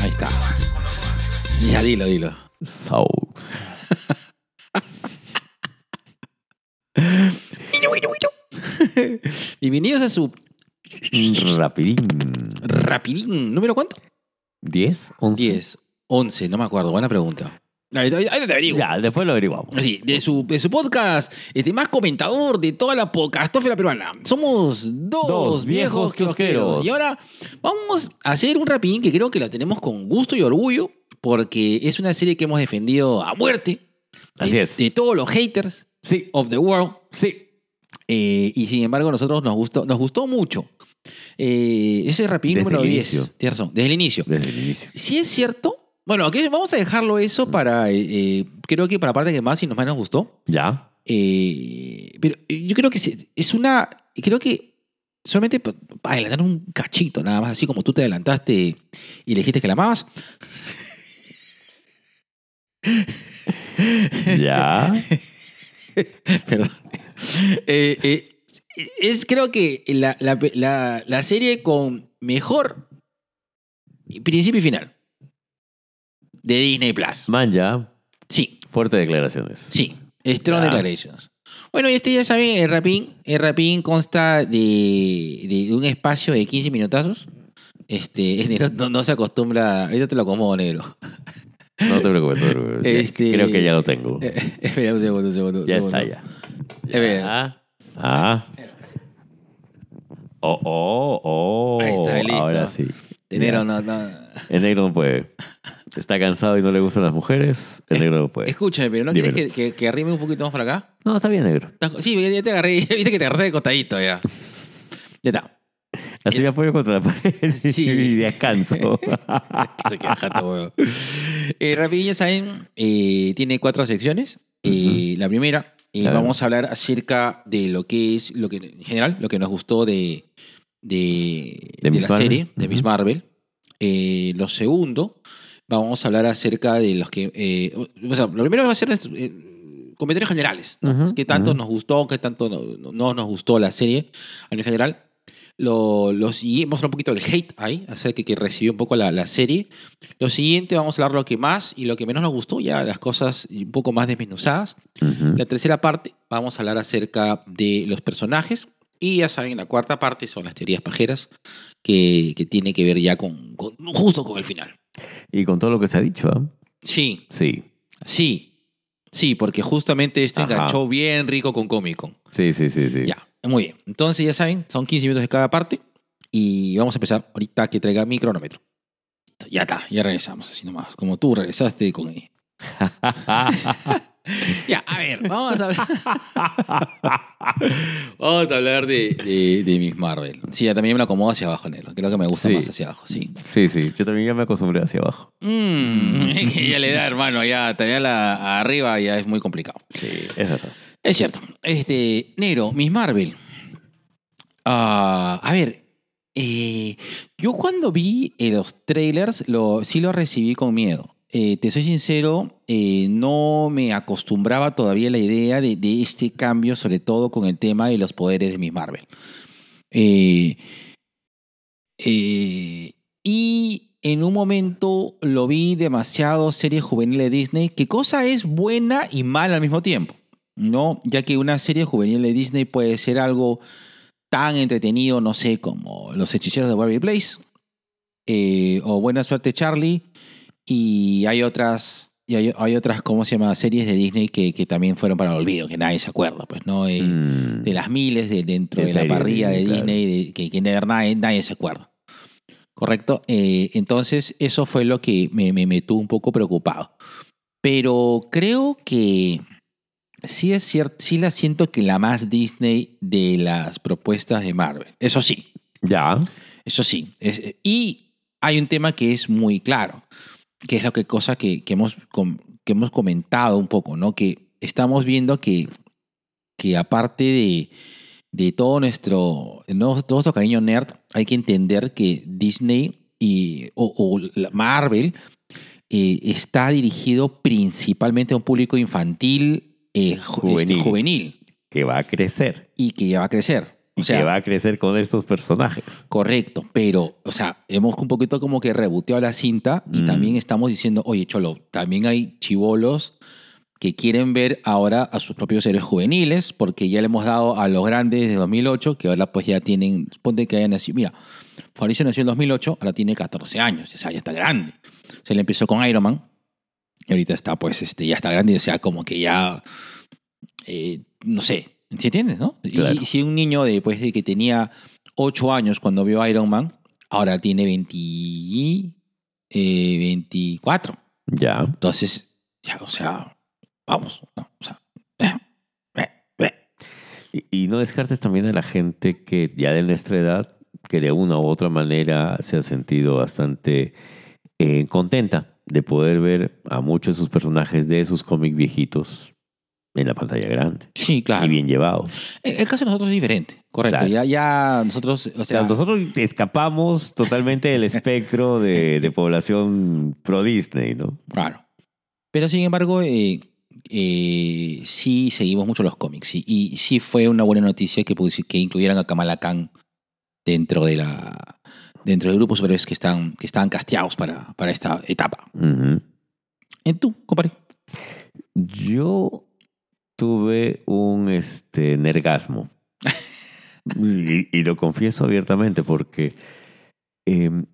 Ahí está. Dilo, dilo. Bienvenidos a su Rapidín. rapidín. ¿Número cuánto? ¿10? ¿11? 10, 11, no me acuerdo. Buena pregunta. Ahí, te averiguo. Ya, después lo averiguamos. Sí, de su, de su podcast, este más comentador de toda la podcastófera peruana. Somos dos, Dos viejos kiosqueros. kiosqueros. Y ahora vamos a hacer un rapidín que creo que lo tenemos con gusto y orgullo, porque es una serie que hemos defendido a muerte. Así de, es. De todos los haters Sí, of the world. sí. Eh, y sin embargo, a nosotros nos gustó, nos gustó mucho. Eh, ese rapidín Desde número el 10. inicio. Tienes razón, desde el inicio. Desde el inicio. Si es cierto. Bueno, vamos a dejarlo eso para. eh, eh, creo que para la parte que más y nos más nos gustó. ¿Ya? Pero yo creo que sí, es una. Creo que solamente adelantar un cachito, nada más, así como tú te adelantaste y le dijiste que la amabas. ¿Ya? Perdón. Eh, eh, es creo que la, la- la- la serie con mejor principio y final de Disney Plus. Man, ya. Sí, Fuertes declaraciones. sí. Strong Ya. Declarations. Bueno, y este ya saben, el rapín, el rapín consta de, de un espacio de 15 minutazos. Este, no, no se acostumbra. Ahorita te lo acomodo, negro. No te preocupes, no te preocupes. Este- Creo que ya lo tengo. Espera un segundo, un segundo. un ya segundo. está, ya. Ya. Ah. Oh, oh, oh. Ahí está, listo. Ahora sí. De negro no, no. El negro no puede. Está cansado y no le gustan las mujeres. El negro no puede. Escúchame, pero ¿no quieres que, que, que arrime un poquito más para acá? No, está bien, negro. Estás- Sí, ya te agarré, viste que te agarré de costadito ya. Ya está. Así me apoyo contra la pared Sí. y descanso. Se queda jato, huevo. Eh, rapidillo, ¿saben? Eh, tiene cuatro secciones. Eh, La primera, eh, Claro. vamos a hablar acerca de lo que es, lo que en general, lo que nos gustó de, de, De de Miss la Marvel. serie, de Miss Ujú. Marvel. Eh, lo segundo, vamos a hablar acerca de los que... eh, o sea, lo primero va a ser eh, comentarios generales. ¿no? Ujú, ¿Qué tanto ujú. nos gustó? ¿Qué tanto no, no- no nos gustó la serie nivel general? Lo, lo siguiente, vamos a hablar un poquito del hate ahí, acerca que recibió un poco la, la serie. Lo siguiente, vamos a hablar lo que más y lo que menos nos gustó, ya las cosas un poco más desmenuzadas. Ujú. La tercera parte, vamos a hablar acerca de los personajes. Y ya saben, la cuarta parte son las teorías pajeras, que, que tiene que ver ya con, con- justo con el final. Y con todo lo que se ha dicho, ¿ah? Sí, Sí. sí, sí, porque justamente esto Ajá. enganchó bien rico con Comic Con. Sí, sí, sí, sí. Ya, muy bien. Entonces ya saben, son 15 minutos de cada parte y vamos a empezar ahorita que traiga mi cronómetro. Ya está, ya regresamos así nomás, como tú regresaste con él. Ya, a ver, vamos a hablar. vamos a hablar de, de, de Miss Marvel. Sí, ya también me lo acomodo hacia abajo, Nelo. Creo que me gusta Sí. más hacia abajo, sí. sí, sí. Yo también ya me acostumbré hacia abajo. Mm, es que ya le da, hermano, ya tenerla arriba ya es muy complicado. Sí, es verdad. Es cierto. Este, negro, Miss Marvel. Ah, a ver, eh, yo cuando vi eh, los trailers lo, sí lo recibí con miedo. Eh, te soy sincero, no me acostumbraba todavía a la idea de, de este cambio, sobre todo con el tema de los poderes de Miss Marvel. Y en un momento lo vi demasiado serie juvenil de Disney, que cosa es buena y mala al mismo tiempo. ¿No? Ya que una serie juvenil de Disney puede ser algo tan entretenido, no sé, como Los Hechiceros de Waverly Place, eh, o Buena Suerte Charlie, y hay otras, y hay, hay otras, ¿cómo se llama? Series de Disney que, que también fueron para el olvido, que nadie se acuerda, pues, ¿no? Eh, Mm. De las miles de, dentro De de la parrilla de Disney, claro. Disney, de- que, nadie se acuerda. ¿Correcto? Eh, entonces, eso fue lo que me, me, me tuvo un poco preocupado. Pero creo que sí es cierto, sí la siento que la más Disney de las propuestas de Marvel. Eso sí, Ya. eso sí. Es- y hay un tema que es muy claro, que es lo que cosa que, que hemos, com- que hemos comentado un poco, ¿no? Que estamos viendo que, que aparte de, de todo nuestro, no- todo nuestro cariño nerd, hay que entender que Disney y, o, Marvel eh, está dirigido principalmente a un público infantil eh, ju- este, Juvenil. juvenil Que va a crecer. y que ya va a crecer. O sea, que va a crecer con estos personajes. Correcto, pero, o sea, hemos un poquito como que reboteado la cinta y Mm. también estamos diciendo, oye, Cholo, también hay chivolos que quieren ver ahora a sus propios héroes juveniles, porque ya le hemos dado a los grandes de 2008, que ahora pues ya tienen, ponte que hayan nacido, mira, Fabricio nació en 2008, ahora tiene 14 años, o sea, ya está grande. Se le empezó con Iron Man, y ahorita está pues, este, ya está grande, o sea, como que ya, eh, no sé, ¿sí entiendes, no? Y- Claro. Y, si un niño después de que tenía 8 años cuando vio Iron Man, ahora tiene 20, eh, 24. Ya. Entonces, ya, o sea, vamos, ¿no? o sea, eh, eh, eh. Y, y no descartes también a la gente que ya de nuestra edad, que de una u otra manera se ha sentido bastante eh, contenta de poder ver a muchos de sus personajes de sus cómics viejitos en la pantalla grande Sí, claro. y bien llevados. El el caso de nosotros es diferente, correcto. Claro. Ya, ya nosotros, o sea, nosotros escapamos totalmente del espectro de, de población pro Disney, ¿no? Claro. Pero sin embargo, eh, eh, sí seguimos mucho los cómics. Y, y sí fue una buena noticia que, que incluyeran a Kamala Khan dentro de la dentro de superhéroes que están, que están casteados para, para esta etapa. Ujú. ¿En tú, compadre? Yo tuve un este, nergasmo. y, y lo confieso abiertamente porque em,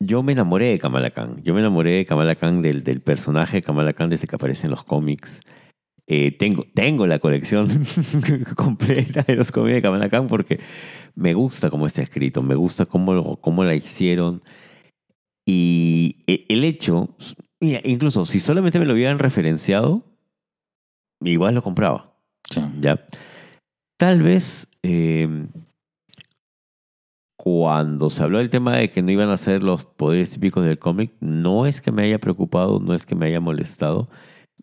yo me enamoré de Kamala Khan. Yo me enamoré de Kamala Khan, del, del personaje de Kamala Khan desde que aparece en los cómics. Eh, tengo, tengo la colección completa de los cómics de Kamala Khan porque me gusta cómo está escrito, me gusta cómo, cómo la hicieron. Y e- el hecho, incluso si solamente me lo hubieran referenciado, igual lo compraba. ¿ya? Tal vez eh, cuando se habló del tema de que no iban a ser los poderes típicos del cómic, no es que me haya preocupado, no es que me haya molestado.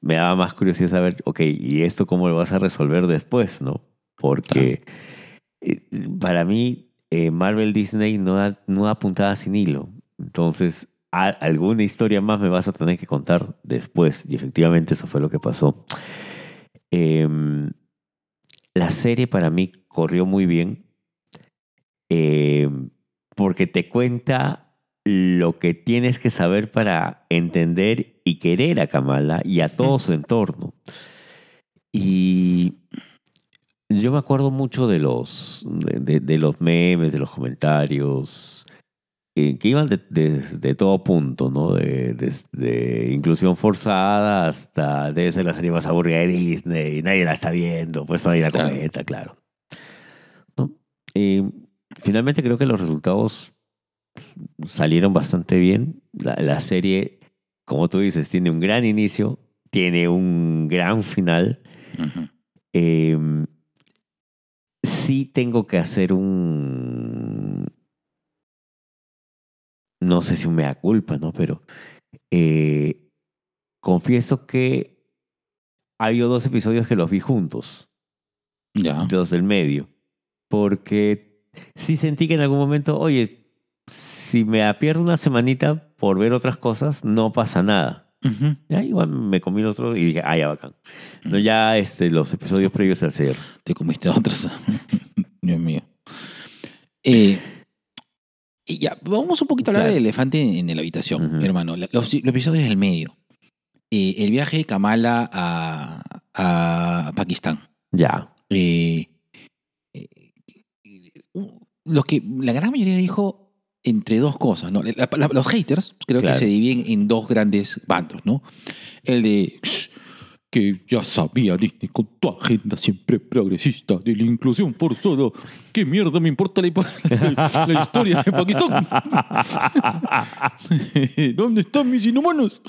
Me daba más curiosidad saber, ok, ¿y esto cómo lo vas a resolver después, no? Porque eh, para mí eh, Marvel Disney no da, no da puntada sin hilo. Entonces, a- alguna historia más me vas a tener que contar después. Y efectivamente eso fue lo que pasó. Em, la serie para mí corrió muy bien em, porque te cuenta lo que tienes que saber para entender y querer a Kamala y a todo su entorno. Y yo me acuerdo mucho de los, de, los memes, de los comentarios, eh, que iban de, de- de todo punto, ¿no? De, desde inclusión forzada hasta debe ser la serie más aburrida de Disney, nadie la está viendo, pues nadie la Claro. comenta, claro. ¿No? Eh, finalmente creo que los resultados salieron bastante bien. La, la serie, como tú dices, tiene un gran inicio, tiene un gran final. Eh, sí tengo que hacer un... No sé si un mea culpa, ¿no? Pero eh, confieso que ha habido dos episodios que los vi juntos, Ya. dos del medio, porque sí sentí que en algún momento, oye, si me pierdo una semanita por ver otras cosas, no pasa nada. Ya igual me comí otro y dije, ah, ya bacán. No, ya este, los episodios previos al cierre. Te comiste otros. Dios mío. Eh, y ya, vamos un poquito a hablar Claro. del elefante en, en la habitación, Ujú. hermano. La- Los, los episodios del medio. Eh, el viaje de Kamala a, a Pakistán. Ya. Eh, eh, uh, lo que la gran mayoría dijo entre dos cosas, ¿no? La- la- los haters creo Claro. que se dividen en dos grandes bandos, ¿no? El de "Shh, que ya sabía Disney con tu agenda siempre progresista de la inclusión forzada. ¿Qué mierda me importa la, la- la historia de Pakistán? ¿Dónde están mis inhumanos?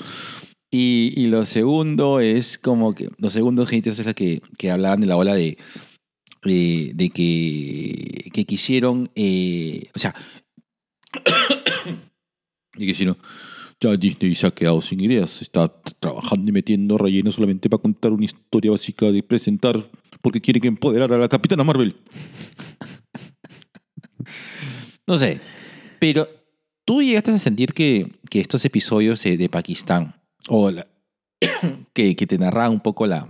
Y, y lo segundo es como que. Los segundos haters es la que, que hablaban de la ola de. de, de que, que quisieron. eh, o sea. y que si no, ya Disney se ha quedado sin ideas, está trabajando y metiendo relleno solamente para contar una historia básica de presentar, porque quiere que empoderar a la Capitana Marvel. no sé, pero tú llegaste a sentir que, que estos episodios eh, de Pakistán, o que, que te narraban un poco la,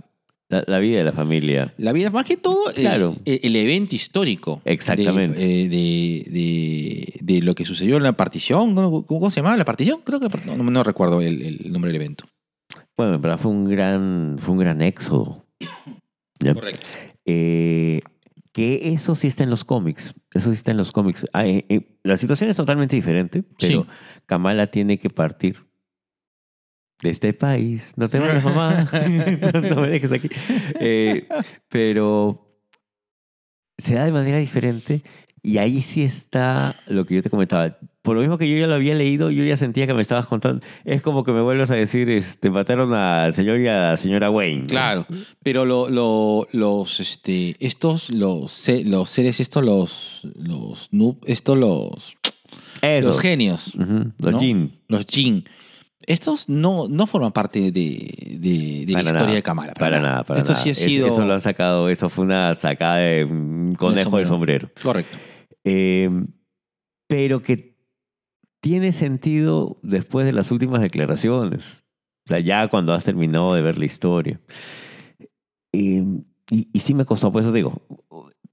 la, la vida de la familia. la vida, más que todo, eh, Claro. eh, el evento histórico. Exactamente. De, eh, de, de- de lo que sucedió en la partición. ¿Cómo, cómo se llamaba la partición? Creo que no, no- no recuerdo el, el nombre del evento. Bueno, en verdad fue un gran, fue un gran éxodo. ¿Ya? Correcto. Eh, que eso sí está en los cómics. Eso sí está en los cómics. Ah, la situación es totalmente diferente, pero Sí. Kamala tiene que partir de este país. No te vayas, mamá. no, no me dejes aquí. Eh, pero se da de manera diferente y ahí sí está lo que yo te comentaba. Por lo mismo que yo ya lo había leído, yo ya sentía que me estabas contando. Es como que me vuelves a decir, este, mataron al señor y a la señora Wayne. ¿no? Claro, pero lo, lo- los, este, estos, los, los seres, estos, los, los, noob, estos, los, Esos. los genios, Los ¿no? Jin. los jin, estos no, no forman parte de, de, de la historia nada, de Kamala. Para nada, para Esto nada. sí ha Es- sido... Eso lo han sacado, eso fue una sacada de un conejo de sombrero. Correcto. Eh, pero que tiene sentido después de las últimas declaraciones. O sea, ya cuando has terminado de ver la historia. Eh, y, y sí me costó, por eso digo,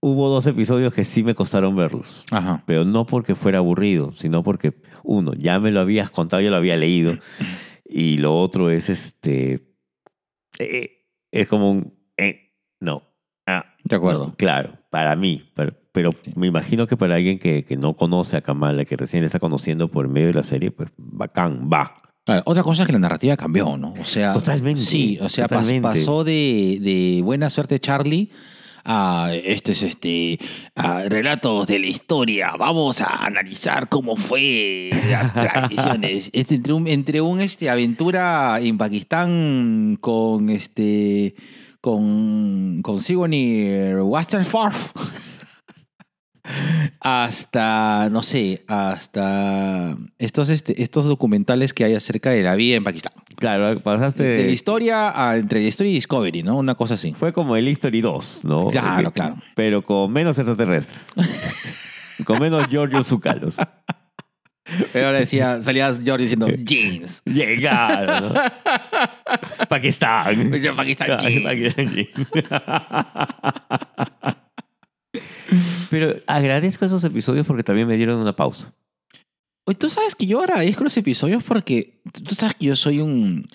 hubo dos episodios que sí me costaron verlos. Ajá. Pero no porque fuera aburrido, sino porque, uno, ya me lo habías contado, yo lo había leído. Y lo otro es este. eh, es como un. eh, no. Ah, De acuerdo. no, claro, para mí. Pero, pero me imagino que para alguien que, que no conoce a Kamala, que recién le está conociendo por medio de la serie, pues bacán, va. Claro, otra cosa es que la narrativa cambió, ¿no? O sea, Totalmente, Sí, o sea, pas- pasó de, de buena suerte Charlie a este es este a relatos de la historia. Vamos a analizar cómo fue las tradiciones. Este, entre un, entre un este aventura en Pakistán con este con con Sigourney Westerforth hasta no sé hasta estos este, estos documentales que hay acerca de la vida en Pakistán Claro, pasaste. de la historia a- entre la historia y Discovery no una cosa así Fue como el History 2, ¿no? Claro, Eh, claro. Pero con menos extraterrestres. con menos Giorgio Zucalos. pero ahora decía salía George diciendo jeans Llegaron, ¿no? Pakistán. Pakistán jeans. Pakistán jeans. Pero agradezco esos episodios porque también me dieron una pausa. Tú sabes que yo agradezco los episodios porque tú sabes que yo soy un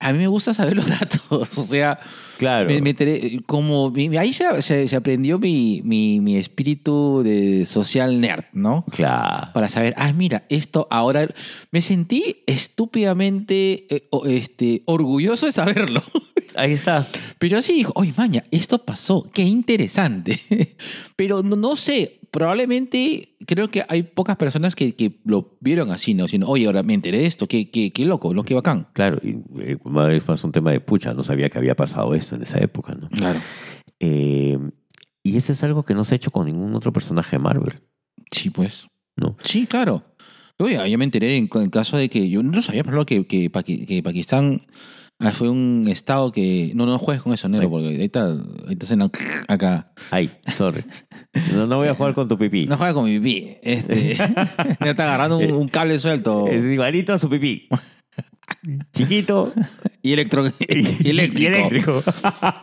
a mí me gusta saber los datos o sea Claro. Me, me enteré, como ahí se, se- se aprendió mi, mi, mi espíritu de social nerd, ¿no? Claro. Para saber, ah, mira, esto ahora me sentí estúpidamente eh, este, orgulloso de saberlo. Ahí está. Pero así dijo, oye, maña, esto pasó, qué interesante. Pero no, no sé, probablemente creo que hay pocas personas que, que lo vieron así, ¿no? Sino, oye, ahora me enteré de esto, qué, qué, qué loco, ¿no? Qué bacán. Claro. Y eh, vez más un tema de pucha. No sabía que había pasado esto en esa época, ¿no? Claro. Eh, y eso es algo que no se ha hecho con ningún otro personaje de Marvel, Sí, pues. ¿no? Sí, claro. Oye, yo me enteré en, en caso de que yo no sabía, por ejemplo, que, que, Paqui- que Pakistán ah, fue un estado que. No, no juegues con eso, Nero, Ay. porque ahí está, ahí está acá. Ay, sorry. No, no voy a jugar con tu pipí. No juega con mi pipí. Este, Nero está agarrando un, un cable suelto Es igualito a su pipí. Chiquito y, electro, y eléctrico. y eléctrico.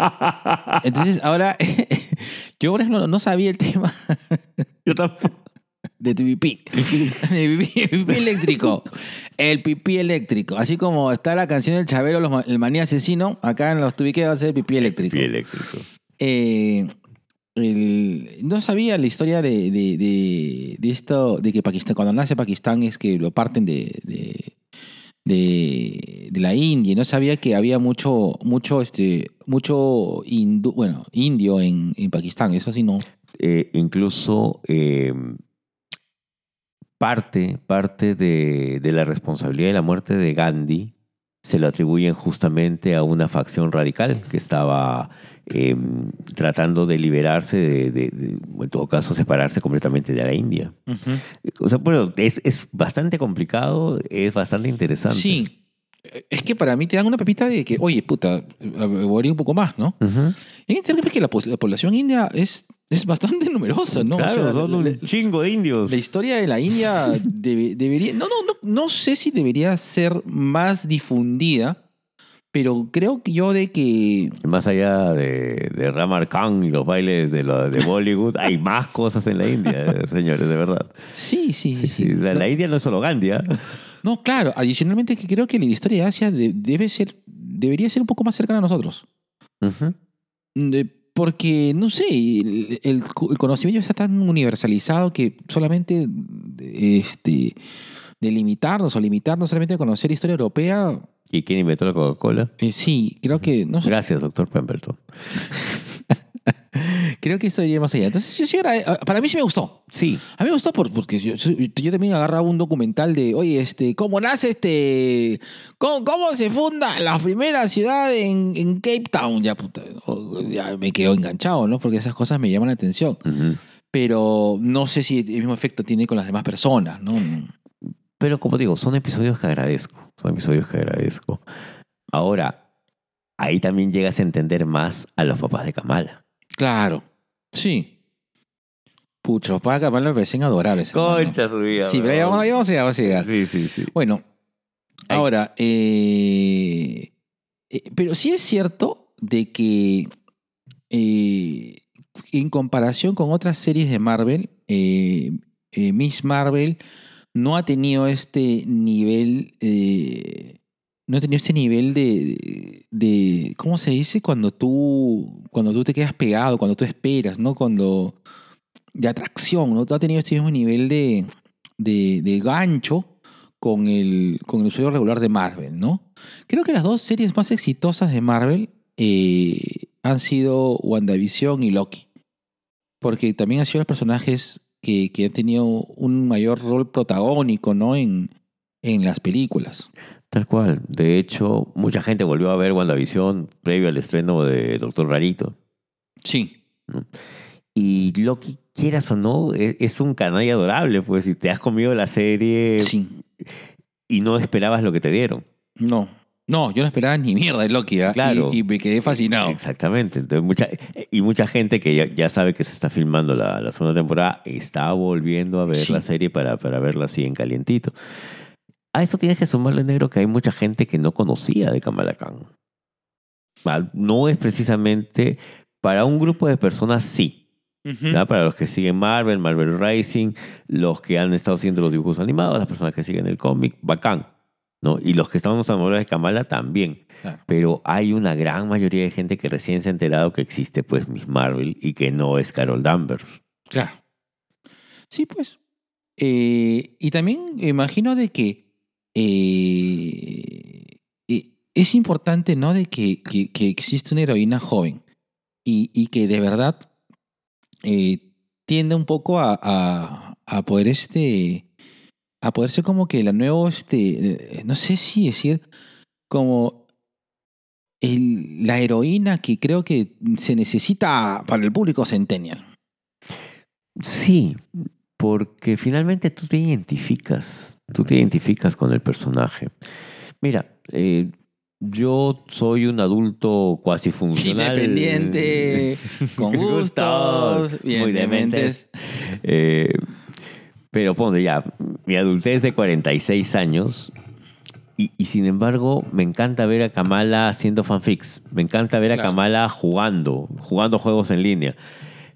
Entonces, ahora, yo, por ejemplo, no sabía el tema Yo tampoco. de tu pipí. De pipí, el pipí eléctrico. El pipí eléctrico. Así como está la canción del Chabelo, los el maní asesino, acá en los tubiques va a ser pipí eléctrico. Pipí eléctrico. Eh, no sabía la historia de, de, esto, de que Pakistán, cuando nace Pakistán es que lo parten de, de, la India. No sabía que había mucho, mucho, este, mucho hindú- bueno, indio en, en Pakistán. Eso sí no. Eh, incluso eh, parte, parte de la responsabilidad de la muerte de Gandhi se lo atribuyen justamente a una facción radical que estaba eh, tratando de liberarse, de, de- de- en todo caso, separarse completamente de la India. O sea, bueno, es, es bastante complicado, es bastante interesante. Sí. Es que para mí te dan una pepita de que, oye, puta, averiguaré un poco más, ¿no? Ujú. Hay que entender que la, la población india es, es bastante numerosa, ¿no? O claro, sea, son un la- chingo de indios. La historia de la India debe- debería. No, no, no, no sé si debería ser más difundida, pero creo que yo de que. Más allá de, de Ramar Khan y los bailes de, de Bollywood, hay más cosas en la India, señores, de verdad. Sí, sí, sí. Sí, sí. sí, la, India no es solo Gandhi, ¿ah? no, claro. Adicionalmente, que creo que la historia de Asia de- debe ser. Debería ser un poco más cercana a nosotros. De- porque, no sé, el, el co- el conocimiento está tan universalizado que solamente este, delimitarnos o limitarnos solamente a conocer historia europea, ¿Y quién inventó la Coca-Cola? eh, sí, creo que, no sé, Gracias, doctor Pemberton. creo que esto iría más allá. Entonces, yo sí, agra- para mí sí me gustó. Sí, A mí me gustó por- porque yo, yo también agarraba un documental de, oye, este, ¿cómo nace este, cómo, cómo se funda la primera ciudad en, en Cape Town? Ya, puta, o- ya me quedo enganchado, ¿no? Porque esas cosas me llaman la atención. Pero no sé si el mismo efecto tiene con las demás personas, ¿no? Pero como digo, son episodios que agradezco. Son episodios que agradezco. Ahora, ahí también llegas a entender más a los papás de Kamala. Claro, sí. Pucha, los papás de Kamala me parecen adorables. hermano. su vida. Sí, pero ahí vamos, ahí vamos a llegar, vamos a llegar. Sí, sí, sí. Bueno, ahora, eh, eh, pero sí es cierto de que eh, en comparación con otras series de Marvel, Miss Marvel no ha tenido este nivel, eh, no ha tenido este nivel de, de, ¿cómo se dice? Cuando tú, cuando tú te quedas pegado, cuando tú esperas, ¿no? Cuando, de atracción, ¿no? Ha tenido este mismo nivel de, de, de gancho con el, con el usuario regular de Marvel, ¿no? Creo que las dos series más exitosas de Marvel eh, han sido WandaVision y Loki. Porque también han sido los personajes que, que han tenido un mayor rol protagónico, ¿no? En, en las películas. Tal cual. De hecho, mucha gente volvió a ver WandaVision previo al estreno de Doctor Rarito. Sí. Y Loki, quieras o no, e- es un canalla adorable, pues, si te has comido la serie Sí. y no esperabas lo que te dieron. No. No, yo no esperaba ni mierda de Loki, ¿ah? Claro. Y, y me quedé fascinado. Exactamente. Entonces, mucha, y mucha gente que ya, ya sabe que se está filmando la, la segunda temporada está volviendo a ver Sí. la serie para, para verla así en calientito. A eso tienes que sumarle, negro, que hay mucha gente que no conocía de Kamala Khan. Ah, No es precisamente para un grupo de personas, sí. Para los que siguen Marvel, Marvel Rising, los que han estado haciendo los dibujos animados, las personas que siguen el cómic, bacán. ¿No? Y los que estamos enamorados de Kamala también. Claro. Pero hay una gran mayoría de gente que recién se ha enterado que existe pues Miss Marvel y que no es Carol Danvers. Claro. Sí, pues. Eh, y también imagino de que eh, eh, es importante, ¿no? De que, que, que existe una heroína joven y, y que de verdad tiende un poco a, a, a poder este a poder ser como que la nueva este eh, no sé si decir como el- la heroína que creo que se necesita para el público centennial. Sí, porque finalmente tú te identificas, tú te identificas con el personaje. Mira, eh, yo soy un adulto cuasi funcional. Independiente, con gustos, bien muy dementes. Eh, pero ponte ya, mi adultez de 46 años y, y sin embargo me encanta ver a Kamala haciendo fanfics. Me encanta ver a. Kamala jugando, jugando juegos en línea.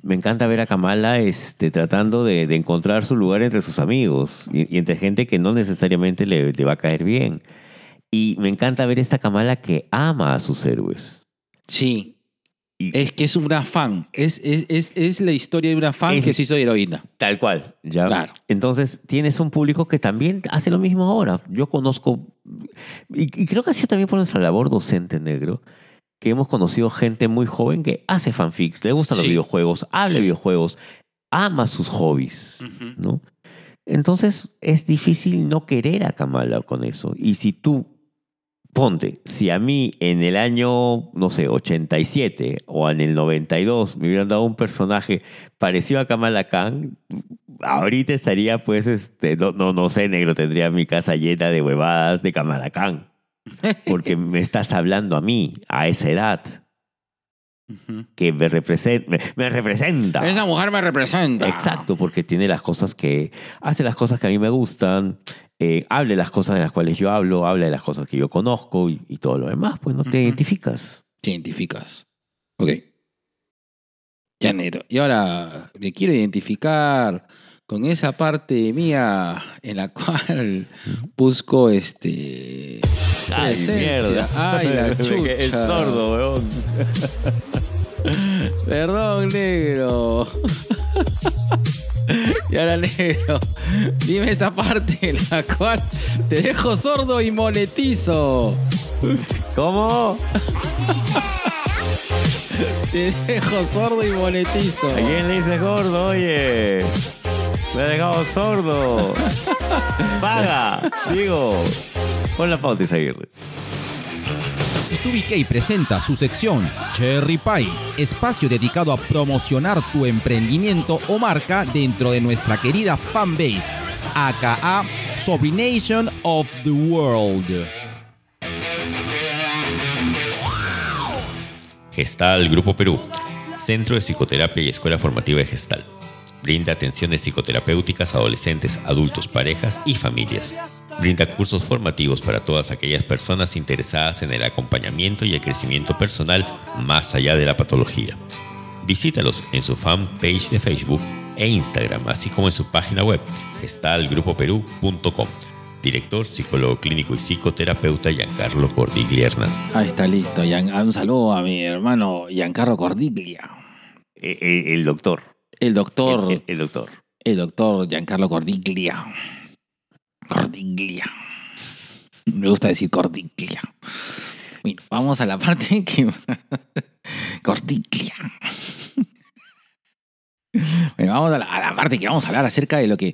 Me encanta ver a Kamala este, tratando de, de encontrar su lugar entre sus amigos y, y entre gente que no necesariamente le, le va a caer bien. Y me encanta ver esta Kamala que ama a sus héroes. Sí. Y- Es que es una fan. Es, es, es, es la historia de una fan Es- que se hizo heroína. Tal cual, ¿ya? Claro. Entonces tienes un público que también hace lo mismo ahora. Yo conozco, y, y creo que ha sido también por nuestra labor docente negro, que hemos conocido gente muy joven que hace fanfics, le gustan los videojuegos, habla de Sí. videojuegos, ama sus hobbies, ¿no? Entonces es difícil no querer a Kamala con eso. Y si tú, ponte, si a mí en el año, no sé, 87 o en el 92 me hubieran dado un personaje parecido a Kamala Khan, ahorita estaría pues, este, no, no, no sé, negro, tendría mi casa llena de huevadas de Kamala Khan. Porque me estás hablando a mí, a esa edad. que me, represent- me, me representa. Esa mujer me representa. Exacto, porque tiene las cosas que. Hace las cosas que a mí me gustan, eh, habla de las cosas de las cuales yo hablo, habla de las cosas que yo conozco y, y todo lo demás, pues no te Ujú. identificas. Te identificas. Ok. Llanero. Y ahora me quiero identificar con esa parte mía en la cual busco este. Ay, presencia. mierda. Ay, la El chucha. sordo, weón. Perdón, negro. Y ahora, negro, dime esa parte en la cual te dejo sordo y monetizo. ¿Cómo? Te dejo sordo y monetizo. ¿A quién le dices gordo, oye? Me ha dejado sordo. Paga, digo. Pon la pauta y seguir. Y2BK presenta su sección Cherry Pie, espacio dedicado a promocionar tu emprendimiento o marca dentro de nuestra querida fanbase, aka Sobrination of the World. Gestal Grupo Perú, Centro de Psicoterapia y Escuela Formativa de Gestal. Brinda atenciones psicoterapéuticas a adolescentes, adultos, parejas y familias. Brinda cursos formativos para todas aquellas personas interesadas en el acompañamiento y el crecimiento personal más allá de la patología. Visítalos en su fanpage de Facebook e Instagram, así como en su página web gestalgrupoperú.com. Director, psicólogo clínico y psicoterapeuta Giancarlo Cordiglia Hernán. Ahí está listo. Un saludo a mi hermano Giancarlo Cordiglia. Eh, eh, El, doctor. El doctor, El, el- el doctor. el doctor Giancarlo Cordiglia. Cordiglia. Me gusta decir Cordiglia. Bueno, vamos a la parte que... Cordiglia. Bueno, vamos a la, a la parte que vamos a hablar acerca de lo que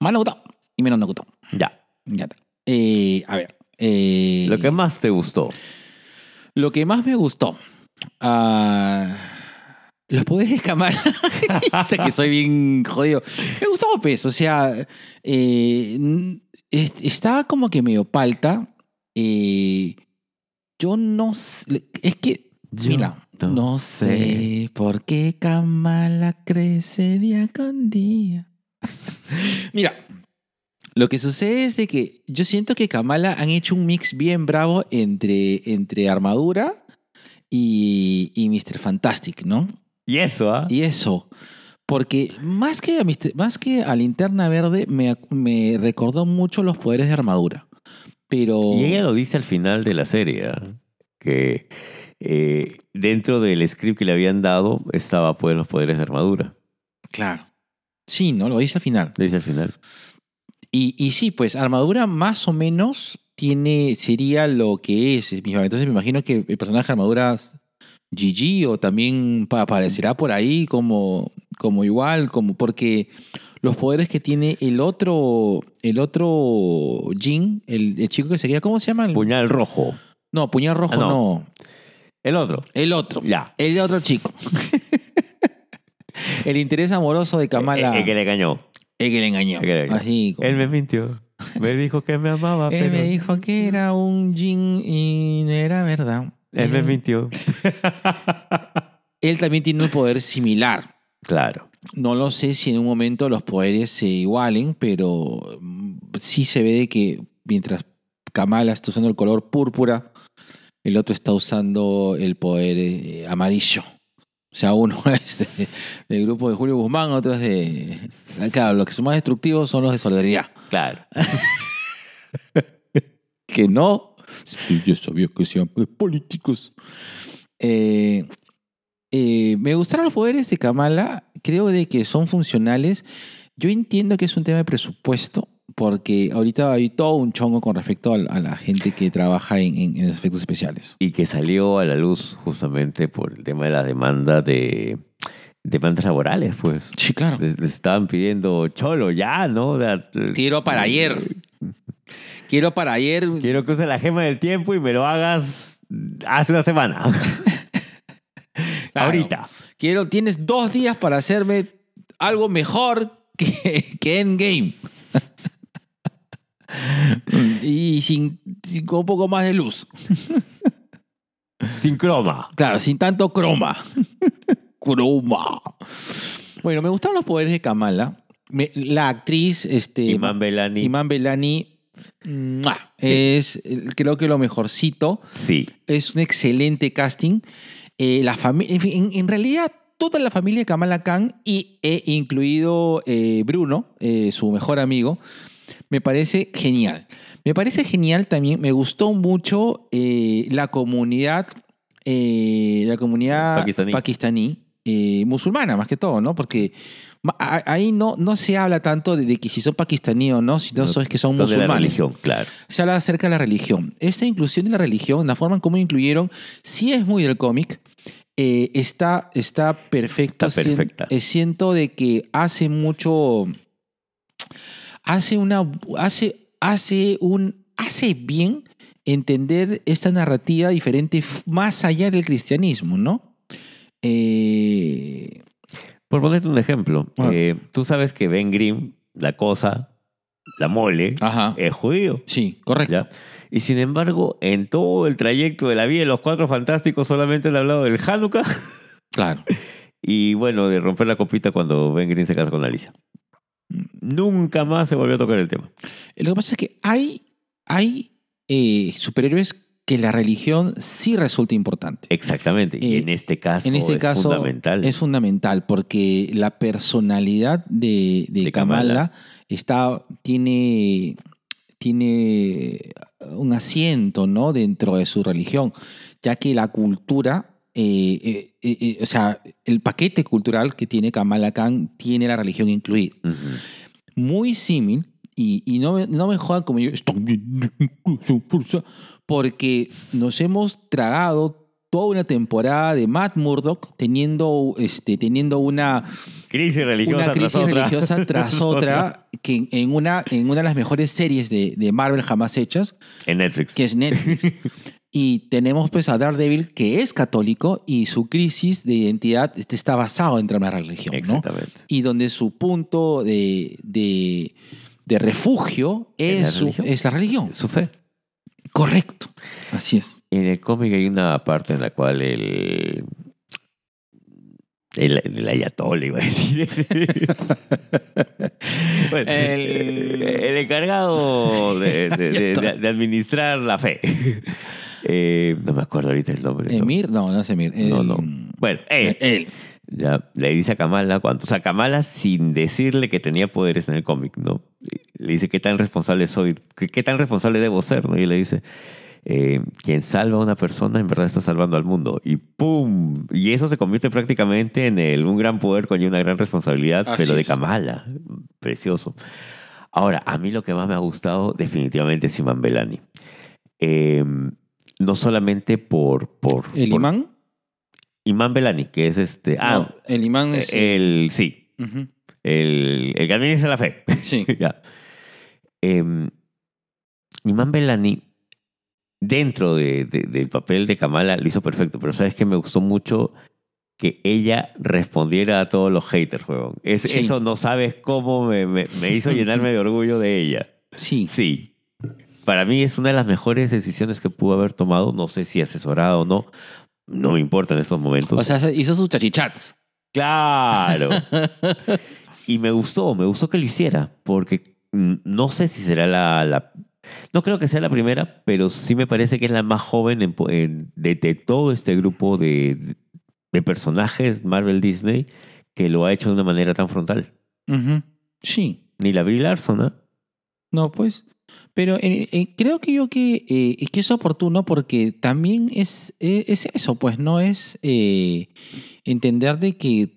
más nos gustó y menos nos gustó. Ya. Ya está. Eh, a ver. eh, Lo que más te gustó. Lo que más me gustó. ah, los poderes de Kamala. Hasta que soy bien jodido. Me gustó, pues. O sea, eh, n- es- está como que medio palta. eh, yo no sé. Es que. Yo mira, no no, sé por qué Kamala crece día con día. mira. Lo que sucede es de que yo siento que Kamala han hecho un mix bien bravo entre, entre armadura y, y Mr. Fantastic, ¿no? Y eso, ¿ah? Y eso. Porque más que a, más que a Linterna Verde me, me recordó mucho los poderes de armadura. Pero. Y ella lo dice al final de la serie, ¿ah? que eh, dentro del script que le habían dado estaba pues los poderes de armadura. Claro. Sí, ¿no? Lo dice al final. Lo dice al final. Y, y sí, pues armadura más o menos tiene, sería lo que es. Entonces me imagino que el personaje de armadura GG o también pa- aparecerá por ahí como, como igual, como porque los poderes que tiene el otro, el otro Jin, el, el chico que seguía, ¿cómo se llama? El- Puñal rojo. no, puñal rojo Ah, no. no. El otro. El otro. Ya. El otro chico. el interés amoroso de Kamala. El, el que le engañó. el que le engañó. el que le engañó. Así como- Él me mintió. Me dijo que me amaba, Él pero me dijo que era un Jin y no era verdad. Él me mintió. Él también tiene un poder similar. Claro. No lo sé si en un momento los poderes se igualen, pero mm, sí se ve de que mientras Kamala está usando el color púrpura, el otro está usando el poder eh, amarillo. O sea, uno es de- del grupo de Julio Guzmán, otro es de... Claro, los que son más destructivos son los de solidaridad. Claro. que no. Sí, yo sabía que sean pues, políticos. Eh, eh, me gustaron los poderes de Kamala. Creo de que son funcionales. Yo entiendo que es un tema de presupuesto, porque ahorita hay todo un chongo con respecto a, a la gente que trabaja en, en- en efectos especiales. Y que salió a la luz justamente por el tema de la demanda de demandas laborales, pues. Sí, claro. Les, les estaban pidiendo cholo ya, ¿no? O sea, Quiero para ayer. Quiero para ayer. Quiero que use la gema del tiempo y me lo hagas hace una semana. Claro. Ahorita. Quiero, tienes dos días para hacerme algo mejor que, que Endgame. y sin, sin- con un poco más de luz. Sin croma. Claro, sin tanto croma. croma. Bueno, me gustaron los poderes de Kamala. Me- la actriz, este. Iman Belani. Iman Belani. Es eh, creo que lo mejorcito. Sí. Es un excelente casting. Eh, la familia, en, fin, en- en realidad, toda la familia de Kamala Khan, y he incluido eh, Bruno, eh, su mejor amigo, me parece genial. Me parece genial también, me gustó mucho eh, la comunidad, la comunidad Pakistaní. pakistaní, musulmana más que todo, ¿no? Porque ahí no, no se habla tanto de, de que si son pakistaní o no, sino es que son, de la musulmanes religión, claro. se habla acerca de la religión. Esta inclusión de la religión, la forma en cómo incluyeron, sí es muy del cómic. eh, está, está perfecto. Está perfecta. eh, siento de que hace mucho. Hace una. Hace, hace un. Hace bien entender esta narrativa diferente más allá del cristianismo, ¿no? Eh, Por ponerte un ejemplo, Ah. eh, tú sabes que Ben Grimm, la cosa, la mole, ajá. es judío. sí, correcto. ¿ya? Y sin embargo, en todo el trayecto de la vida de los cuatro fantásticos solamente han hablado del Hanukkah Claro. y bueno, de romper la copita cuando Ben Grimm se casa con Alicia. Nunca más se volvió a tocar el tema. Lo que pasa es que hay, hay eh, superhéroes que la religión sí resulta importante. Exactamente. y Eh, en este caso En este es caso fundamental. es fundamental porque la personalidad de, de De Kamala, Kamala. está, tiene, tiene un asiento ¿no? dentro de su religión, ya que la cultura, eh, eh, o sea, el paquete cultural que tiene Kamala Khan tiene la religión incluida muy símil y, y no, me- no me jodan como yo, porque nos hemos tragado toda una temporada de Matt Murdock teniendo, este, teniendo una, Crisis religiosa una crisis tras otra. religiosa tras otra, que en una, en una de las mejores series de, de Marvel jamás hechas, En Netflix. que es Netflix. Y tenemos pues a Daredevil, que es católico, y su crisis de identidad este, está basado de la religión. ¿no? Exactamente. y donde su punto de, de, de refugio ¿Es la su- religión? es la religión. Su fe. Correcto. Así es. En el cómic hay una parte en la cual el. El, el ayatollah iba a decir. Bueno, El- el, encargado de, de- de- de- de administrar la fe. Eh, no me acuerdo ahorita el nombre. ¿no? Emir, no, no es Emir. No, El- no. Bueno, eh, Él. Ya le dice a Kamala, cuando, o sea, Kamala sin decirle que tenía poderes en el cómic, ¿no? Le dice, ¿qué tan responsable soy? ¿Qué, qué tan responsable debo ser? ¿no? Y le dice, eh, quien salva a una persona en verdad está salvando al mundo. Y ¡pum! Y eso se convierte prácticamente en el, un gran poder con una gran responsabilidad, Así pero de es. Kamala. Precioso. Ahora, a mí lo que más me ha gustado definitivamente es Iman Belani. Eh, no solamente por... por ¿El por- imán? Imán Belani, que es este... Ah, No, el imán es... el, sí, Ujú. el, el que administra la fe. Sí. ya. Em, Imán Belani, dentro de- de- del papel de Kamala, lo hizo perfecto, pero ¿sabes que Me gustó mucho que ella respondiera a todos los haters, huevón. Es- Sí. Eso no sabes cómo me, me- me hizo llenarme de orgullo de ella. Sí. Sí. Para mí es una de las mejores decisiones que pudo haber tomado. No sé si asesorado o no. No me importa en estos momentos. O sea, hizo sus chachichats. Claro. y me gustó, me gustó que lo hiciera, porque no sé si será la, la- No creo que sea la primera, pero sí me parece que es la más joven en de, de todo este grupo de, de personajes Marvel Disney que lo ha hecho de una manera tan frontal. Sí. Ni la Brie Larson, ¿ah? No, pues. Pero eh, eh, creo que yo que, eh, que es oportuno porque también es, eh, es eso, pues no es entender de que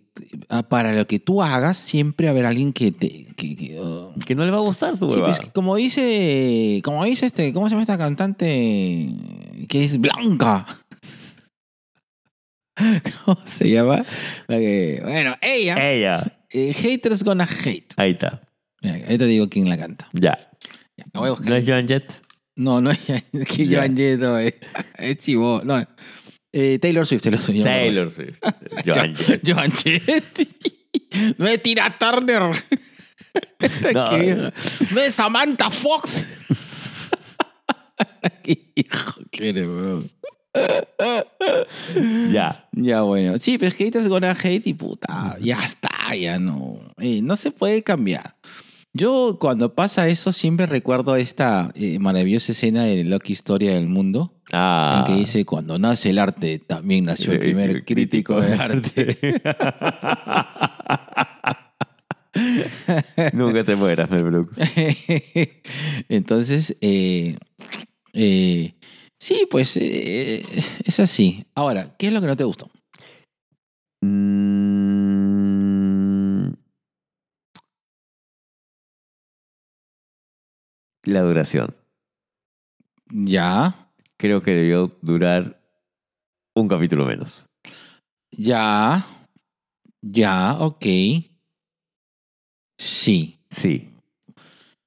ah, para lo que tú hagas siempre habrá alguien que te... Que, que, oh. Que no le va a gustar tu Sí, pues, como dice, como dice este, ¿cómo se llama esta cantante que es Blanca? ¿Cómo se llama? Bueno, ella, Ella. haters gonna hate. Ahí está. Ahí te digo quién la canta. Ya. Ya, la voy a buscar. ¿No es Joan Jett? No, no es es que Ya. Joan Jett, no, es, es chivo. No, eh, Taylor Swift, Taylor Swift. yo me acuerdo. Taylor Swift. Joan Jett. Joan Jett. no es Tina Turner. Esta No. que no es Samantha Fox. Qué hijo que eres. Ya. Ya, bueno. Sí, pero es haters gonna hate y puta, ya está, ya no. Eh, no se puede cambiar. Yo cuando pasa eso siempre recuerdo esta eh, maravillosa escena de Loki Historia del Mundo, Ah. en que dice, cuando nace el arte, también nació el primer crítico de arte. Nunca te mueras, Mel Brooks. Entonces, eh, eh, sí, pues eh, es así. Ahora, ¿qué es lo que no te gustó? Mm. La duración. Ya, Creo que debió durar un capítulo menos. ya, ya, ok. Sí. Sí.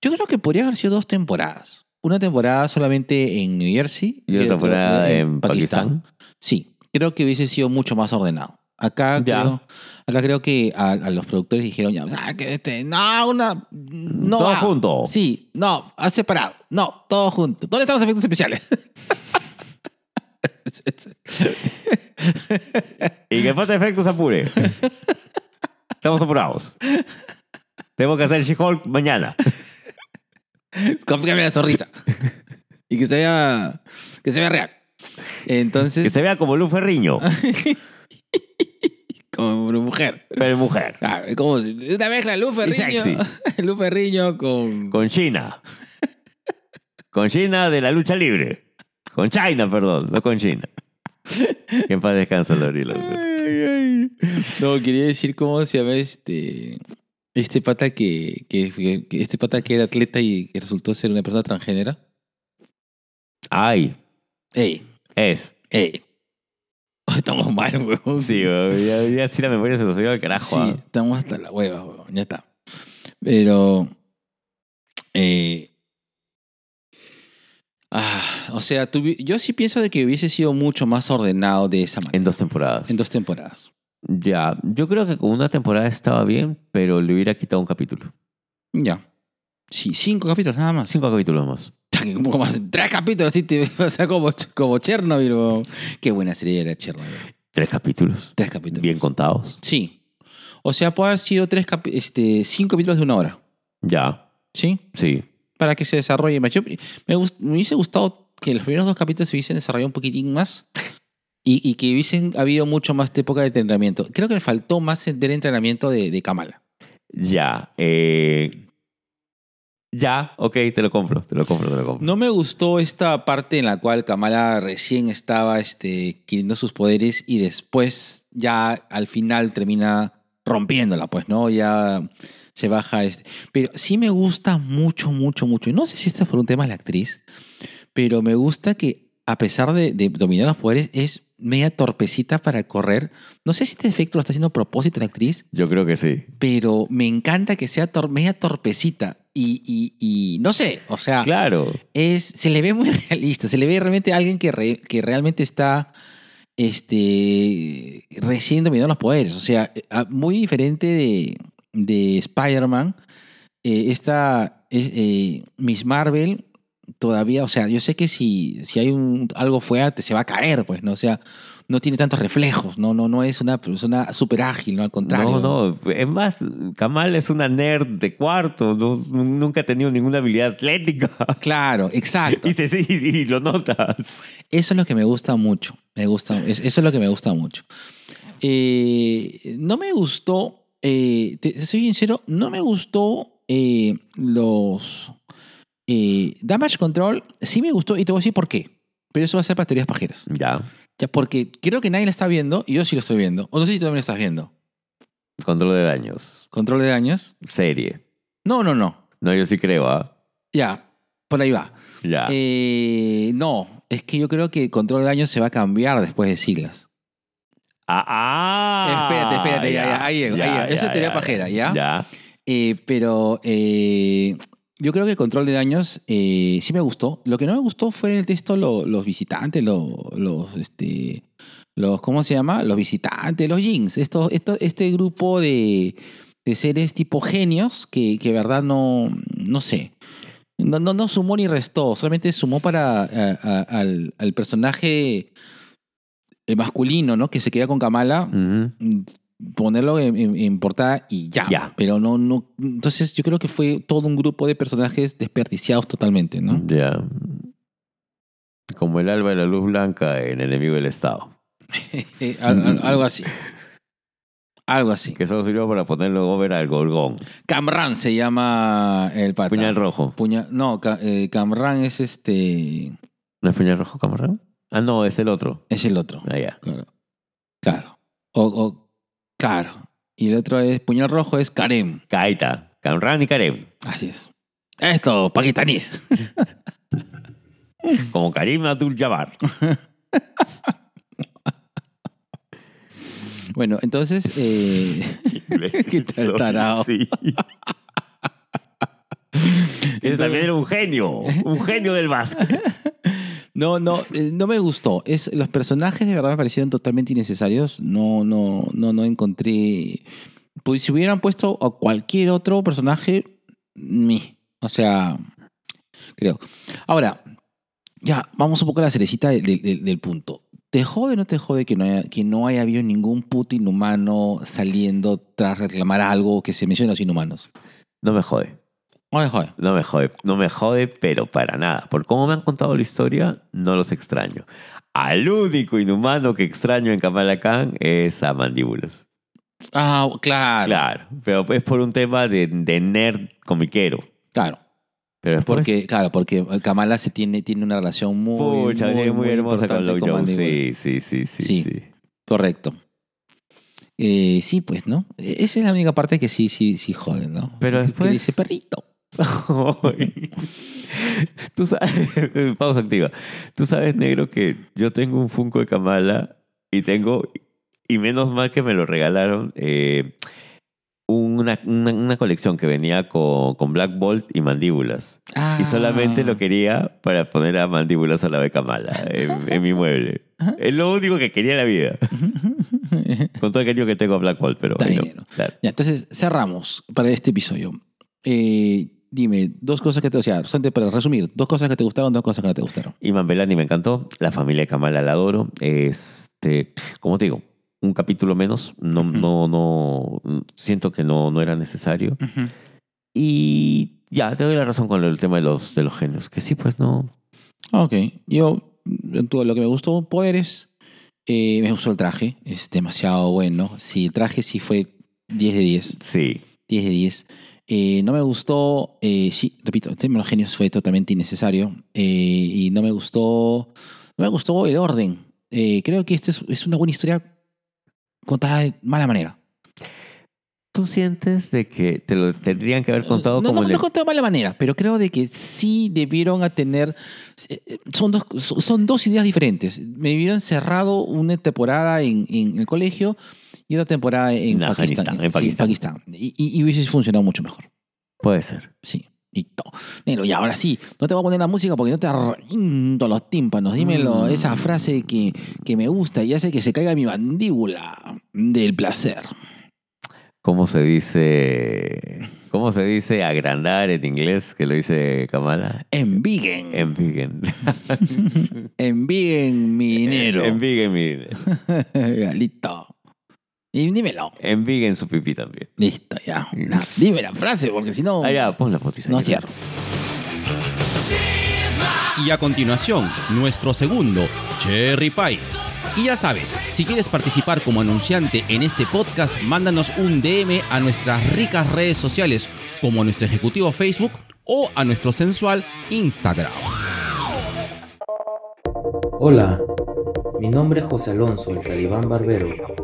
Yo creo que podría haber sido dos temporadas. Una temporada solamente en New Jersey Y otra temporada en Pakistán. Sí, creo que hubiese sido mucho más ordenado. Acá, Ya. creo, acá creo que a, a los productores dijeron, ya, "Ah, que este, no, una, no Todo va". junto. Sí, no, ha separado. No, todo junto. ¿Dónde están los efectos especiales? Y que falta efectos apure. Estamos apurados. Tengo que hacer She-Hulk mañana. Confíame la sonrisa. y que se vea, que se vea real. Entonces, Que se vea como Lu Ferriño, como una mujer. pero mujer. Claro, es como una mezcla Lu Ferriño, sexy. Lu Ferriño con... Con China. Con China de la lucha libre. Con China, perdón, no con China. Que en paz descansa Lorilo. No, quería decir cómo se llama este... Este pata que, que, que- Este pata que era atleta y que resultó ser una persona transgénera. Ay, Ey, es. ey. Estamos mal, weón. Sí, weón, ya, ya sí la memoria se nos dio al Sí, carajo. ah. estamos hasta la hueva, weón. Ya está. Pero. eh, ah, o sea, tuvi- yo sí pienso de que hubiese sido mucho más ordenado de esa manera. En dos temporadas. En dos temporadas. Ya, yo creo que con una temporada estaba bien, pero le hubiera quitado un capítulo. Ya. Sí, cinco capítulos nada más. Cinco capítulos más. Como, tres capítulos, así te- o sea, como, como Chernobyl. Qué buena serie era Chernobyl. Tres capítulos. Tres capítulos. Bien contados. Sí. O sea, puede haber sido tres este, cinco capítulos de una hora. Ya, ¿Sí? sí. para que se desarrolle más. Yo, me, me hubiese gustado que los primeros dos capítulos se hubiesen desarrollado un poquitín más y, y que hubiesen habido mucho más de época de entrenamiento. Creo que le faltó más ver entrenamiento de, de Kamala. Ya. eh, ya, ok, te lo compro, te lo compro, te lo compro. No me gustó esta parte en la cual Kamala recién estaba este, adquiriendo sus poderes y después ya al final termina rompiéndola, pues, ¿no? Ya se baja este. Pero sí me gusta mucho, mucho, mucho. No sé si esto es por un tema de la actriz, pero me gusta que a pesar de, de dominar los poderes es media torpecita para correr. No sé si este efecto lo está haciendo a propósito la actriz, Yo creo que sí. pero me encanta que sea tor- media torpecita. Y, y, y no sé, o sea, Claro. es, se le ve muy realista, se le ve realmente a alguien que, re- que realmente está este, recién dominando los poderes. O sea, eh, ah, muy diferente de, de Spider-Man. eh, esta eh, eh, Miss Marvel todavía, o sea, yo sé que si, si hay un, algo fuerte se va a caer, pues, ¿no? O sea, no tiene tantos reflejos, no, no, no es una persona súper ágil, ¿no? Al contrario. No, no. Es más, Kamal es una nerd de cuarto. no- nunca ha tenido ninguna habilidad atlética. Claro, exacto. Y, se, sí, y lo notas. Eso es lo que me gusta mucho. Me gusta, es- eso es lo que me gusta mucho. Eh, no me gustó, eh, te, te soy sincero, no me gustó eh, los eh, Damage Control. Sí me gustó y te voy a decir por qué. Pero eso va a ser para teorías pajeras. Ya. Ya, porque creo que nadie la está viendo y yo sí lo estoy viendo. O no sé si tú también lo estás viendo. Control de daños. Control de daños. Serie. No, no, no. No, yo sí creo, ¿ah? Ya, por ahí va. Ya. Eh, no, es que yo creo que control de daños se va a cambiar después de siglas. ah, ah. Espérate, espérate, ya, ya, ahí llego, ahí llego. Eso es teoría pajera, ¿ya? Ya. Eh, pero eh, yo creo que control de daños eh, sí me gustó. Lo que no me gustó fue en el texto lo- los visitantes, lo- los, este, los, ¿cómo se llama? Los visitantes, los Jinx. Esto, esto, este grupo de, de seres tipo genios que, que verdad no, no sé. No, no, no sumó ni restó, solamente sumó para a- a- al, al personaje masculino, ¿no? Que se queda con Kamala, ponerlo en, en- en portada y ya. Ya. Pero no, no. Entonces yo creo que fue todo un grupo de personajes desperdiciados totalmente, ¿no? Ya. Como el alba de la luz blanca en Enemigo del Estado. Al- al- algo así. Algo así. Que solo sirvió para ponerlo over al Gorgón. Camran se llama el pata. Puñal rojo. No, eh, Camran es este. ¿No es puñal rojo, camarón? Ah, no, es el otro. Es el otro. Ah, ya. Claro. Claro. O, o- Y el otro es Puñal Rojo, es Karem. Kaita. Kamran y Karem. Así es. Esto, pakistaníes. Como Karim Abdul Jabbar. Bueno, entonces. eh, ¿Qué tal, tarao? Sí. Ese también era un genio. Un genio del básquet. No, no, eh, no me gustó. Es, los personajes de verdad me parecieron totalmente innecesarios. No, no, no, no encontré. Pues si hubieran puesto a cualquier otro personaje, ni. O sea, creo. Ahora, ya, vamos un poco a la cerecita de- de- de- del punto. ¿Te jode o no te jode que no, haya, que no haya habido ningún puto inhumano saliendo tras reclamar algo que se menciona a los inhumanos? No me jode. No me jode. No me jode. No me jode, pero para nada. Por cómo me han contado la historia, no los extraño. Al único inhumano que extraño en Kamala Khan es a Mandíbulas. Ah, claro. Claro, pero es por un tema de, de nerd comiquero. Claro. Pero después, Porque, claro, porque Kamala se tiene, tiene una relación muy, pucha, muy, muy, hermosa con Long Jones. Mandíbula. Sí, sí, sí, sí, Sí. sí. Correcto. Eh, sí, pues, ¿no? E- Esa es la única parte que sí, sí, sí jode, ¿no? Pero después- Que dice perrito. Tú sabes, pausa activa. Tú sabes, negro, que yo tengo un Funko de Kamala y tengo, y menos mal que me lo regalaron, eh, una, una, una colección que venía con, con Black Bolt y mandíbulas. Ah. Y solamente lo quería para poner a mandíbulas a la de Kamala en, en mi mueble. Es lo único que quería en la vida. Con todo el cariño que tengo a Black Bolt, pero bueno, claro. Ya, entonces cerramos para este episodio. Eh, dime, dos cosas que te... O sea, para resumir, dos cosas que te gustaron, dos cosas que no te gustaron. Iman Belani me encantó. La familia de Kamala la adoro. Este, como te digo, un capítulo menos. No, Ujú. no, no. Siento que no, no era necesario. Y ya, te doy la razón con el tema de los, de los genios. Que sí, pues no. Ok, yo, todo lo que me gustó, poderes, eh, me gustó el traje, es demasiado bueno. Sí, el traje sí fue 10 de 10, Sí. 10 de 10. Eh, no me gustó, eh, sí, repito, el tema de los genios fue totalmente innecesario. eh, y no me gustó, no me gustó el orden. Creo que esta es, es una buena historia contada de mala manera. ¿Tú sientes de que te lo tendrían que haber contado no, como no, no el- contada de mala manera, pero creo de que sí debieron a tener... Son dos, son dos ideas diferentes. Me vivieron cerrado una temporada en, en el colegio y otra temporada en, En Pakistán. Afganistán, en Sí, Pakistán. Y, y- y hubiese funcionado mucho mejor. Puede ser. Sí. Listo. Negro, y ahora sí, no te voy a poner la música porque no te arrinto los tímpanos. Dímelo, Mm. esa frase que, que me gusta y hace que se caiga mi mandíbula del placer. ¿Cómo se dice? ¿Cómo se dice agrandar en inglés? Que lo dice Kamala. Enviguen. En vegan. Enviguen mi dinero. En vegan, mi dinero. Listo. Y dímelo. En vegan su pipí también. Listo, ya. Dime la frase, porque si no, Ah, ya, pon la fotiza. no cierro. Y a continuación, nuestro segundo, Cherry Pie. Y ya sabes, si quieres participar como anunciante en este podcast, mándanos un DM a nuestras ricas redes sociales, como a nuestro ejecutivo Facebook o a nuestro sensual Instagram. Hola, mi nombre es José Alonso, el talibán barbero.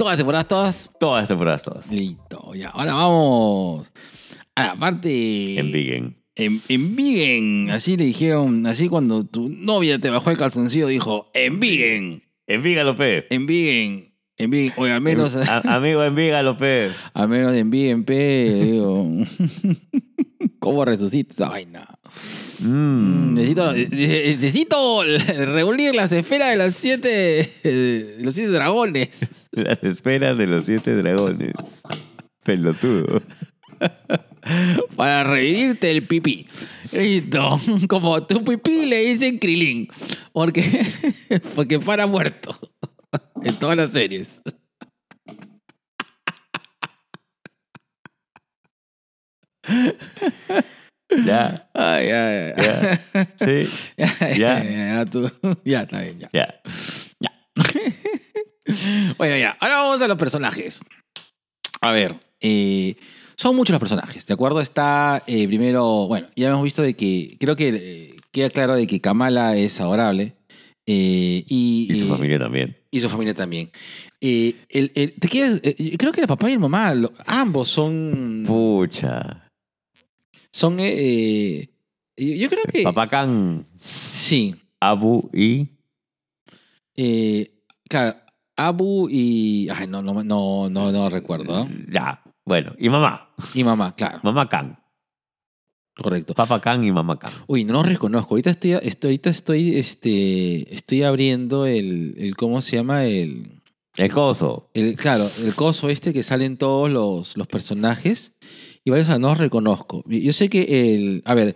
Todas las temporadas, todas. Todas las temporadas, todas. Listo, ya. Ahora vamos a la parte. En. En, enviguen. Así le dijeron, así cuando tu novia te bajó el calzoncillo, dijo. En vegan, López. Enviguen Envíen, oye, al menos, A- amigo, envígalo, pe. al menos envíen, pe, digo. ¿Cómo resucita esa vaina? Mm. Necesito, eh, necesito reunir las esferas de las siete, de los siete dragones. Las esperas de los siete dragones. Pelotudo. para revivirte el pipí. Listo. Como tu pipí le dicen Krilin. Porque, porque para muerto. En todas las series. Ya, ay. ya. Sí, Ya, Ya. ya, tú- ya, está bien, ya. ya. Bueno, ya. Ahora vamos a los personajes. A ver. eh, son muchos los personajes, ¿de acuerdo? Está eh, primero, bueno, ya hemos visto de que, creo que eh, queda claro de que Kamala es adorable. eh, y, Y su familia también. Y su familia también. El- el- ¿te quieres- creo que el papá y el mamá, lo- ambos son. Pucha. Son. eh, eh, yo creo que. Papá Khan, Sí. Abu y. Eh, claro, Abu y. Ay, no, no, no, no, no recuerdo. Ya. Bueno, y mamá. Y mamá, claro. Mamá Khan. Correcto. Papá Khan y mamá Khan. Uy, no los reconozco. Ahorita estoy, estoy, ahorita estoy, este, estoy abriendo el, el. ¿Cómo se llama? El. El coso. el claro, el coso este que salen todos los, los personajes. Y varios no reconozco. Yo sé que el. A ver,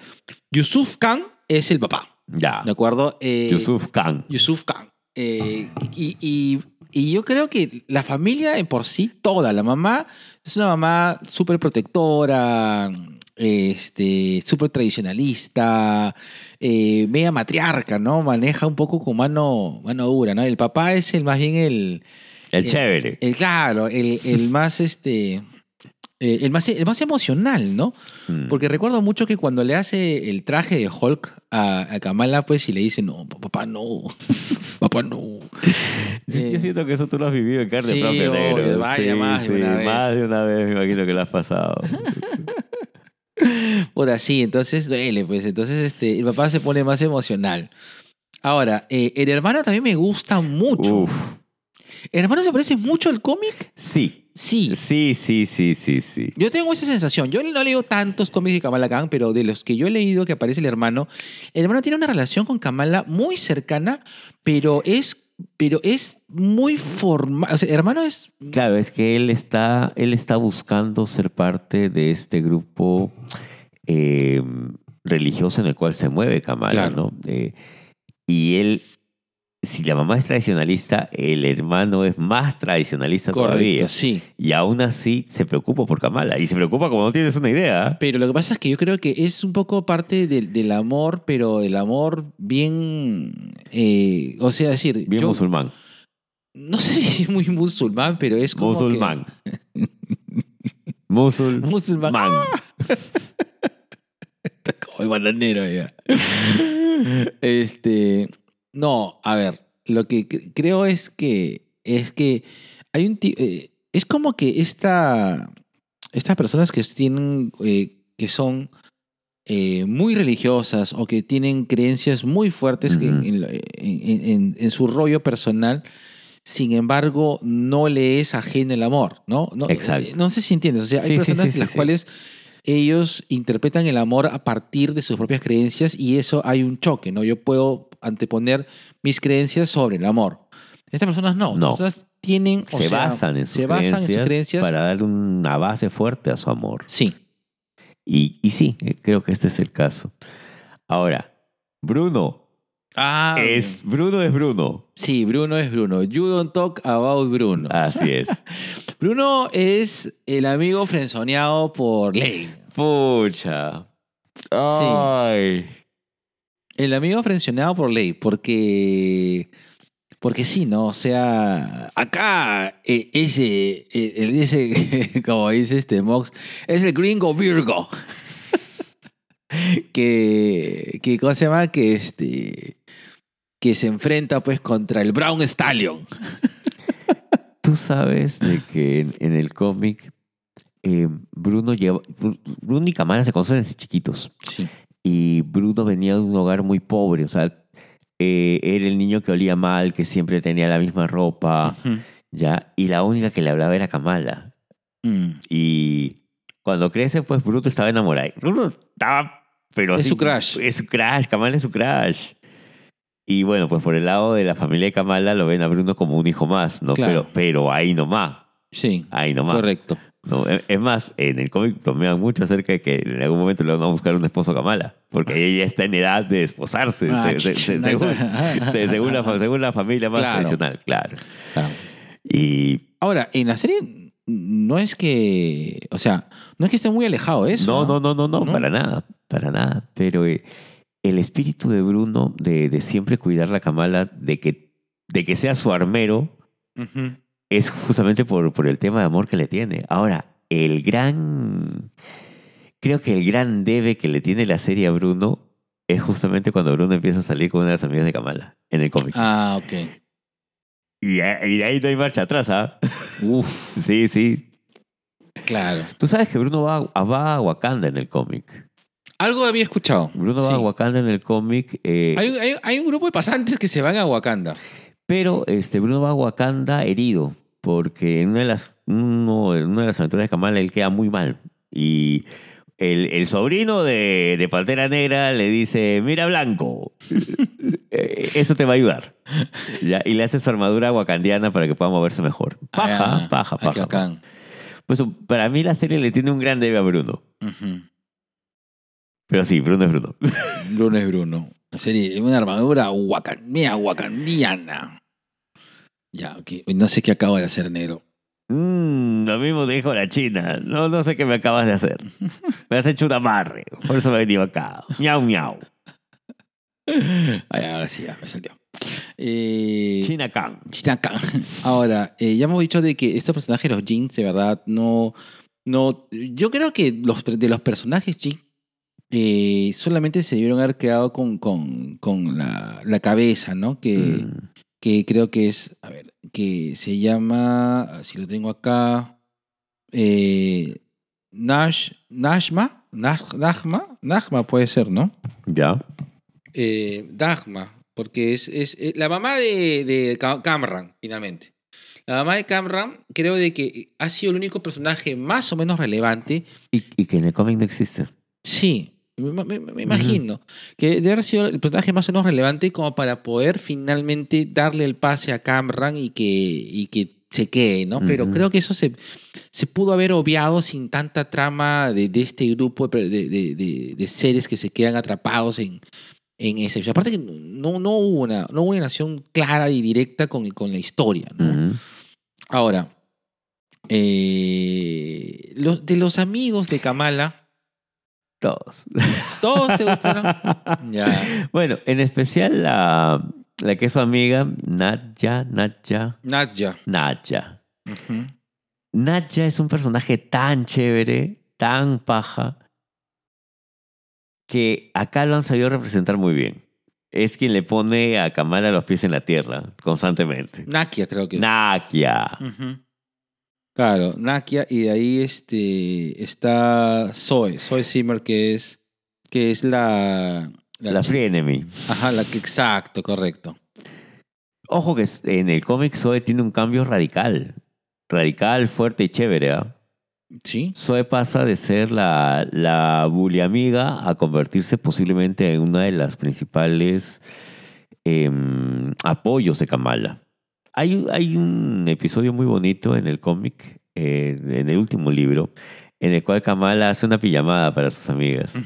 Yusuf Khan es el papá. Ya. ¿De acuerdo? Eh, Yusuf Khan. Yusuf Khan. Eh, y, y- y yo creo que la familia en por sí, toda, la mamá es una mamá súper protectora, este, súper tradicionalista, eh, media matriarca, ¿no? Maneja un poco con mano, mano dura, ¿no? El papá es el más bien el, El Eh, chévere. el claro, el, el más, este, eh, el, más, el más emocional, ¿no? Mm. Porque recuerdo mucho que cuando le hace el traje de Hulk a, a Kamala, pues, y le dice, no, papá, no, papá, no. Yo, Eh, yo siento que eso tú lo has vivido en carne sí, propia, negro. vaya, sí, más de una vez. más de una vez me imagino que lo has pasado. Por así, entonces duele, pues. Entonces, este, el papá se pone más emocional. Ahora, eh, el hermano también me gusta mucho. Uf. ¿El hermano se parece mucho al cómic? Sí. Sí. Sí, sí, sí, sí, sí. Yo tengo esa sensación. Yo no leo tantos cómics de Kamala Khan, pero de los que yo he leído que aparece el hermano, el hermano tiene una relación con Kamala muy cercana, pero es, pero es muy formal. O sea, hermano es. Claro, es que él está, él está buscando ser parte de este grupo eh, religioso en el cual se mueve Kamala, Claro. ¿no? Eh, y él, si la mamá es tradicionalista, el hermano es más tradicionalista todavía. sí. Y aún así se preocupa por Kamala. Y se preocupa como no tienes una idea. Pero lo que pasa es que yo creo que es un poco parte del, del amor, pero el amor bien. eh, o sea, decir. Bien yo musulmán. No sé si es muy musulmán, pero es como. que- Musulmán. Musulmán. Musulmán. Como el bananero ya. Este. No, a ver. Lo que cre- creo es que. Es que hay un. eh, es como que esta. Estas personas que tienen. eh, que son. eh, muy religiosas o que tienen creencias muy fuertes que en- en, lo- en- en- en su rollo personal, sin embargo, no le es ajeno el amor, ¿no? No, Exacto. eh, no sé si entiendes. O sea, hay Sí, personas sí, sí, las cuales ellos interpretan el amor a partir de sus propias creencias y eso hay un choque, ¿no? Yo puedo anteponer mis creencias sobre el amor. Estas personas no. No. Estas personas tienen, o se sea, basan en sus se basan en creencias, sus creencias. para darle una base fuerte a su amor. Sí. Y, y sí, eh, creo que este es el caso. Ahora, Bruno. Ah, Es, Bruno es Bruno. Sí, Bruno es Bruno. You don't talk about Bruno. Así es. Bruno es el amigo frenzoneado por Ley. Pucha. Ay. El amigo frenzoneado por Ley, porque. Porque sí, ¿no? O sea, acá eh, ese, eh, ese, como dice este Mox, es el gringo Virgo. que, que, ¿cómo se llama? Que este, que se enfrenta pues contra el Brown Stallion. Tú sabes de que en, en el cómic eh, Bruno lleva. Bru- Bruno y Kamala se conocen desde chiquitos. Sí. Y Bruno venía de un hogar muy pobre. O sea, eh, era el niño que olía mal, que siempre tenía la misma ropa. ¿ya? Y la única que le hablaba era Kamala. Mm. Y cuando crece, pues Bruno estaba enamorado. Bruno estaba, pero Es así- su crush. Es su crush, Kamala es su crush. Y bueno, pues por el lado de la familia de Kamala lo ven a Bruno como un hijo más, ¿no? Claro. Pero, pero ahí nomás, Sí, ahí nomás. correcto. ¿no? Es más, en el cómic bromean mucho acerca de que en algún momento le van a buscar un esposo a Kamala, porque ella ya está en edad de desposarse, Ah, se- se- se- no, según, la, fa- según la familia más Claro. tradicional, claro. Claro. Y Ahora, en la serie no es que, o sea, no es que esté muy alejado de eso. no, no, no, no, no, ¿No? para nada, para nada. Pero eh, el espíritu de Bruno de, de siempre cuidar la Kamala, de que, de que sea su armero, es justamente por, por el tema de amor que le tiene. Ahora, el gran. Creo que el gran debe que le tiene la serie a Bruno es justamente cuando Bruno empieza a salir con una de las amigas de Kamala en el cómic. Ah, ok. Y, de ahí no hay marcha atrás, ¿ah? Uf, Sí, sí. claro. Tú sabes que Bruno va, va a Wakanda en el cómic. Algo había escuchado. Bruno va a Wakanda en el cómic. eh, Hay, un- hay- hay un grupo de pasantes que se van a Wakanda. Pero este, Bruno va a Wakanda herido, porque en una de las, uno- en una de las aventuras de Kamala él queda muy mal. Y el, el sobrino de, de Pantera Negra le dice, mira Blanco, eh, eso te va a ayudar. Ya, y le hace su armadura wakandiana para que pueda moverse mejor. Paja, Ah, paja, paja. Pues para mí la serie le tiene un gran debe a Bruno. Ujú. Pero sí, Bruno es Bruno. Bruno es Bruno. Serie, una armadura wakandiana. Ya, ok. No sé qué acabo de hacer, negro. Mm, lo mismo dijo la China. No, no sé qué me acabas de hacer. Me has hecho un amarre. Por eso me he venido acá. Miau, miau. Ay, ahora sí, ya me salió. Eh, China Khan. Chinaca. Ahora, eh, ya hemos dicho de que estos personajes, los jeans, de verdad, no. no yo creo que los, de los personajes jeans eh, solamente se debieron haber quedado con, con, con la, la cabeza, ¿no? Que, Mm, que creo que es. A ver, que se llama. Si lo tengo acá. Eh, Nash. Nashma. Naj- Najma. Najma puede ser, ¿no? Ya. eh, Dagma, porque es, es, es la mamá de, de Ca- Camran, finalmente. La mamá de Camran creo de que ha sido el único personaje más o menos relevante. Y, y que en el cómic no existe. Sí, me, me- me imagino que debe haber sido el personaje más o menos relevante como para poder finalmente darle el pase a Camran y que, y que se quede, ¿no? Pero creo que eso se, se pudo haber obviado sin tanta trama de, de este grupo de, de- de- seres que se quedan atrapados en, en ese. Aparte que no, no, hubo una, no hubo una relación clara y directa con, con la historia, ¿no? Ahora, eh, los, de los amigos de Kamala, Todos. ¿todos te gustaron? ya. Bueno, en especial la, la que es su amiga, Nadja, Nadja, Nadja. Nadja. Nadja es un personaje tan chévere, tan paja, que acá lo han sabido representar muy bien. Es quien le pone a Kamala los pies en la tierra constantemente. Nakia, creo que es. Nakia. Claro, Nakia, y de ahí este, está Zoe, Zoe Zimmer, que es, que es la... La chi- Free Enemy. Ajá, la que, exacto, correcto. Ojo que en el cómic Zoe tiene un cambio radical. Radical, fuerte y chévere. ¿ah? ¿Sí? Zoe pasa de ser la, la bully amiga a convertirse posiblemente en una de las principales em, apoyos de Kamala. Hay, hay un episodio muy bonito en el cómic, eh, en el último libro, en el cual Kamala hace una pijamada para sus amigas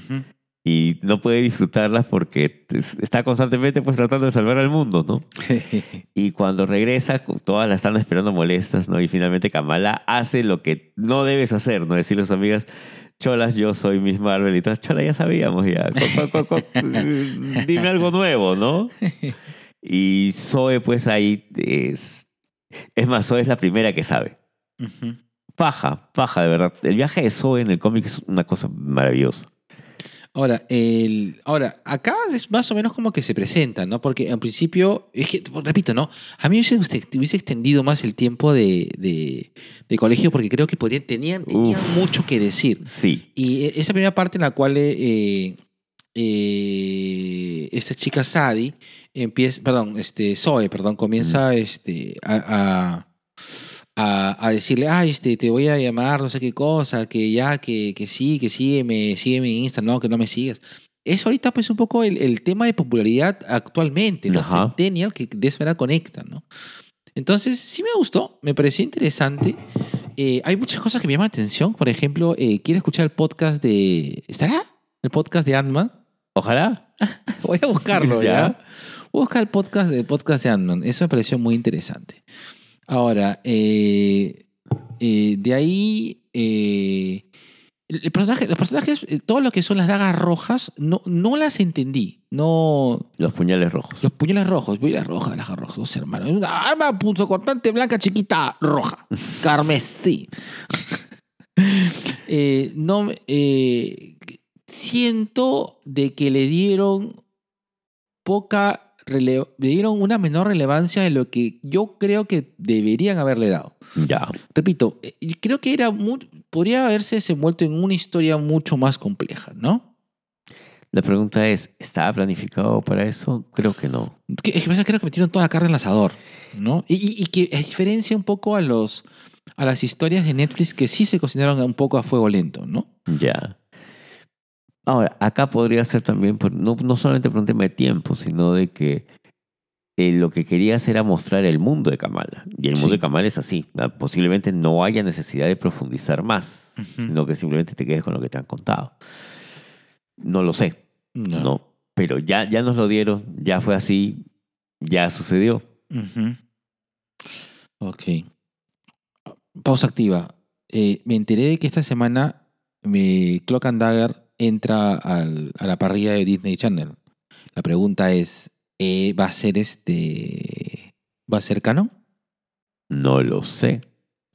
y no puede disfrutarlas porque es- está constantemente pues tratando de salvar al mundo, ¿no? Y cuando regresa, todas la están esperando molestas, ¿no? Y finalmente Kamala hace lo que no debes hacer, ¿no? Decirle a sus amigas, cholas, yo soy Miss Marvel y todas, chola, ya sabíamos ya. Dime algo nuevo, ¿no? Y Zoe, pues ahí es... Es más, Zoe es la primera que sabe. Paja, paja, de verdad. El viaje de Zoe en el cómic es una cosa maravillosa. Ahora, el, ahora, acá es más o menos como que se presenta, ¿no? Porque en principio, es que, repito, ¿no? A mí me hubiese, extendido más el tiempo de, de, de colegio porque creo que podían, tenían, tenían Uf. mucho que decir. Sí. Y e- esa primera parte en la cual eh, eh, esta chica Sadie empieza, perdón, este, Zoe, perdón, comienza este, a, a- a, a decirle, ah, este, te voy a llamar, no sé qué cosa, que ya, que, que sí, que sígueme, sígueme en Insta, no, que no me sigas. Eso ahorita pues un poco el, el tema de popularidad actualmente, los Ajá. centennial que de esa manera conectan, ¿no? Entonces, sí me gustó, me pareció interesante. Eh, hay muchas cosas que me llaman la atención. Por ejemplo, eh, quiero escuchar el podcast de... ¿Estará? El podcast de Ant-Man. Ojalá. Voy a buscarlo, ¿ya? Ya. Voy a buscar el podcast de podcast de Ant-Man. Eso me pareció muy interesante. Ahora, eh, eh, de ahí... eh, el el personaje, los personajes, todo lo que son las dagas rojas, no, no las entendí. No, Los puñales rojos. los puñales rojos, puñales rojas, las dagas rojas, dos hermanos. Una arma punzo cortante blanca chiquita roja, carmesí. Eh, no, eh, siento de que le dieron poca, le dieron una menor relevancia de lo que yo creo que deberían haberle dado. Ya. Repito, eh, creo que era mu- podría haberse desenvuelto en una historia mucho más compleja, ¿no? La pregunta es, ¿estaba planificado para eso? Creo que no. Es que creo que metieron toda la carne en el asador, ¿no? Y, y- y que a diferencia un poco a los a las historias de Netflix que sí se cocinaron un poco a fuego lento, ¿no? Ya. Ahora, acá podría ser también, por- no, no solamente por un tema de tiempo, sino de que eh, lo que querías era mostrar el mundo de Kamala. Y el mundo Sí. de Kamala es así. Posiblemente no haya necesidad de profundizar más, Ujú. sino que simplemente te quedes con lo que te han contado. No lo sé, No. no. Pero ya, ya nos lo dieron, ya fue así, ya sucedió. Ujú. Ok. Pausa activa. Eh, me enteré de que esta semana mi Clock and Dagger entra al- a la parrilla de Disney Channel. La pregunta es, eh, ¿va a ser este... ¿Va a ser canon? No lo sé.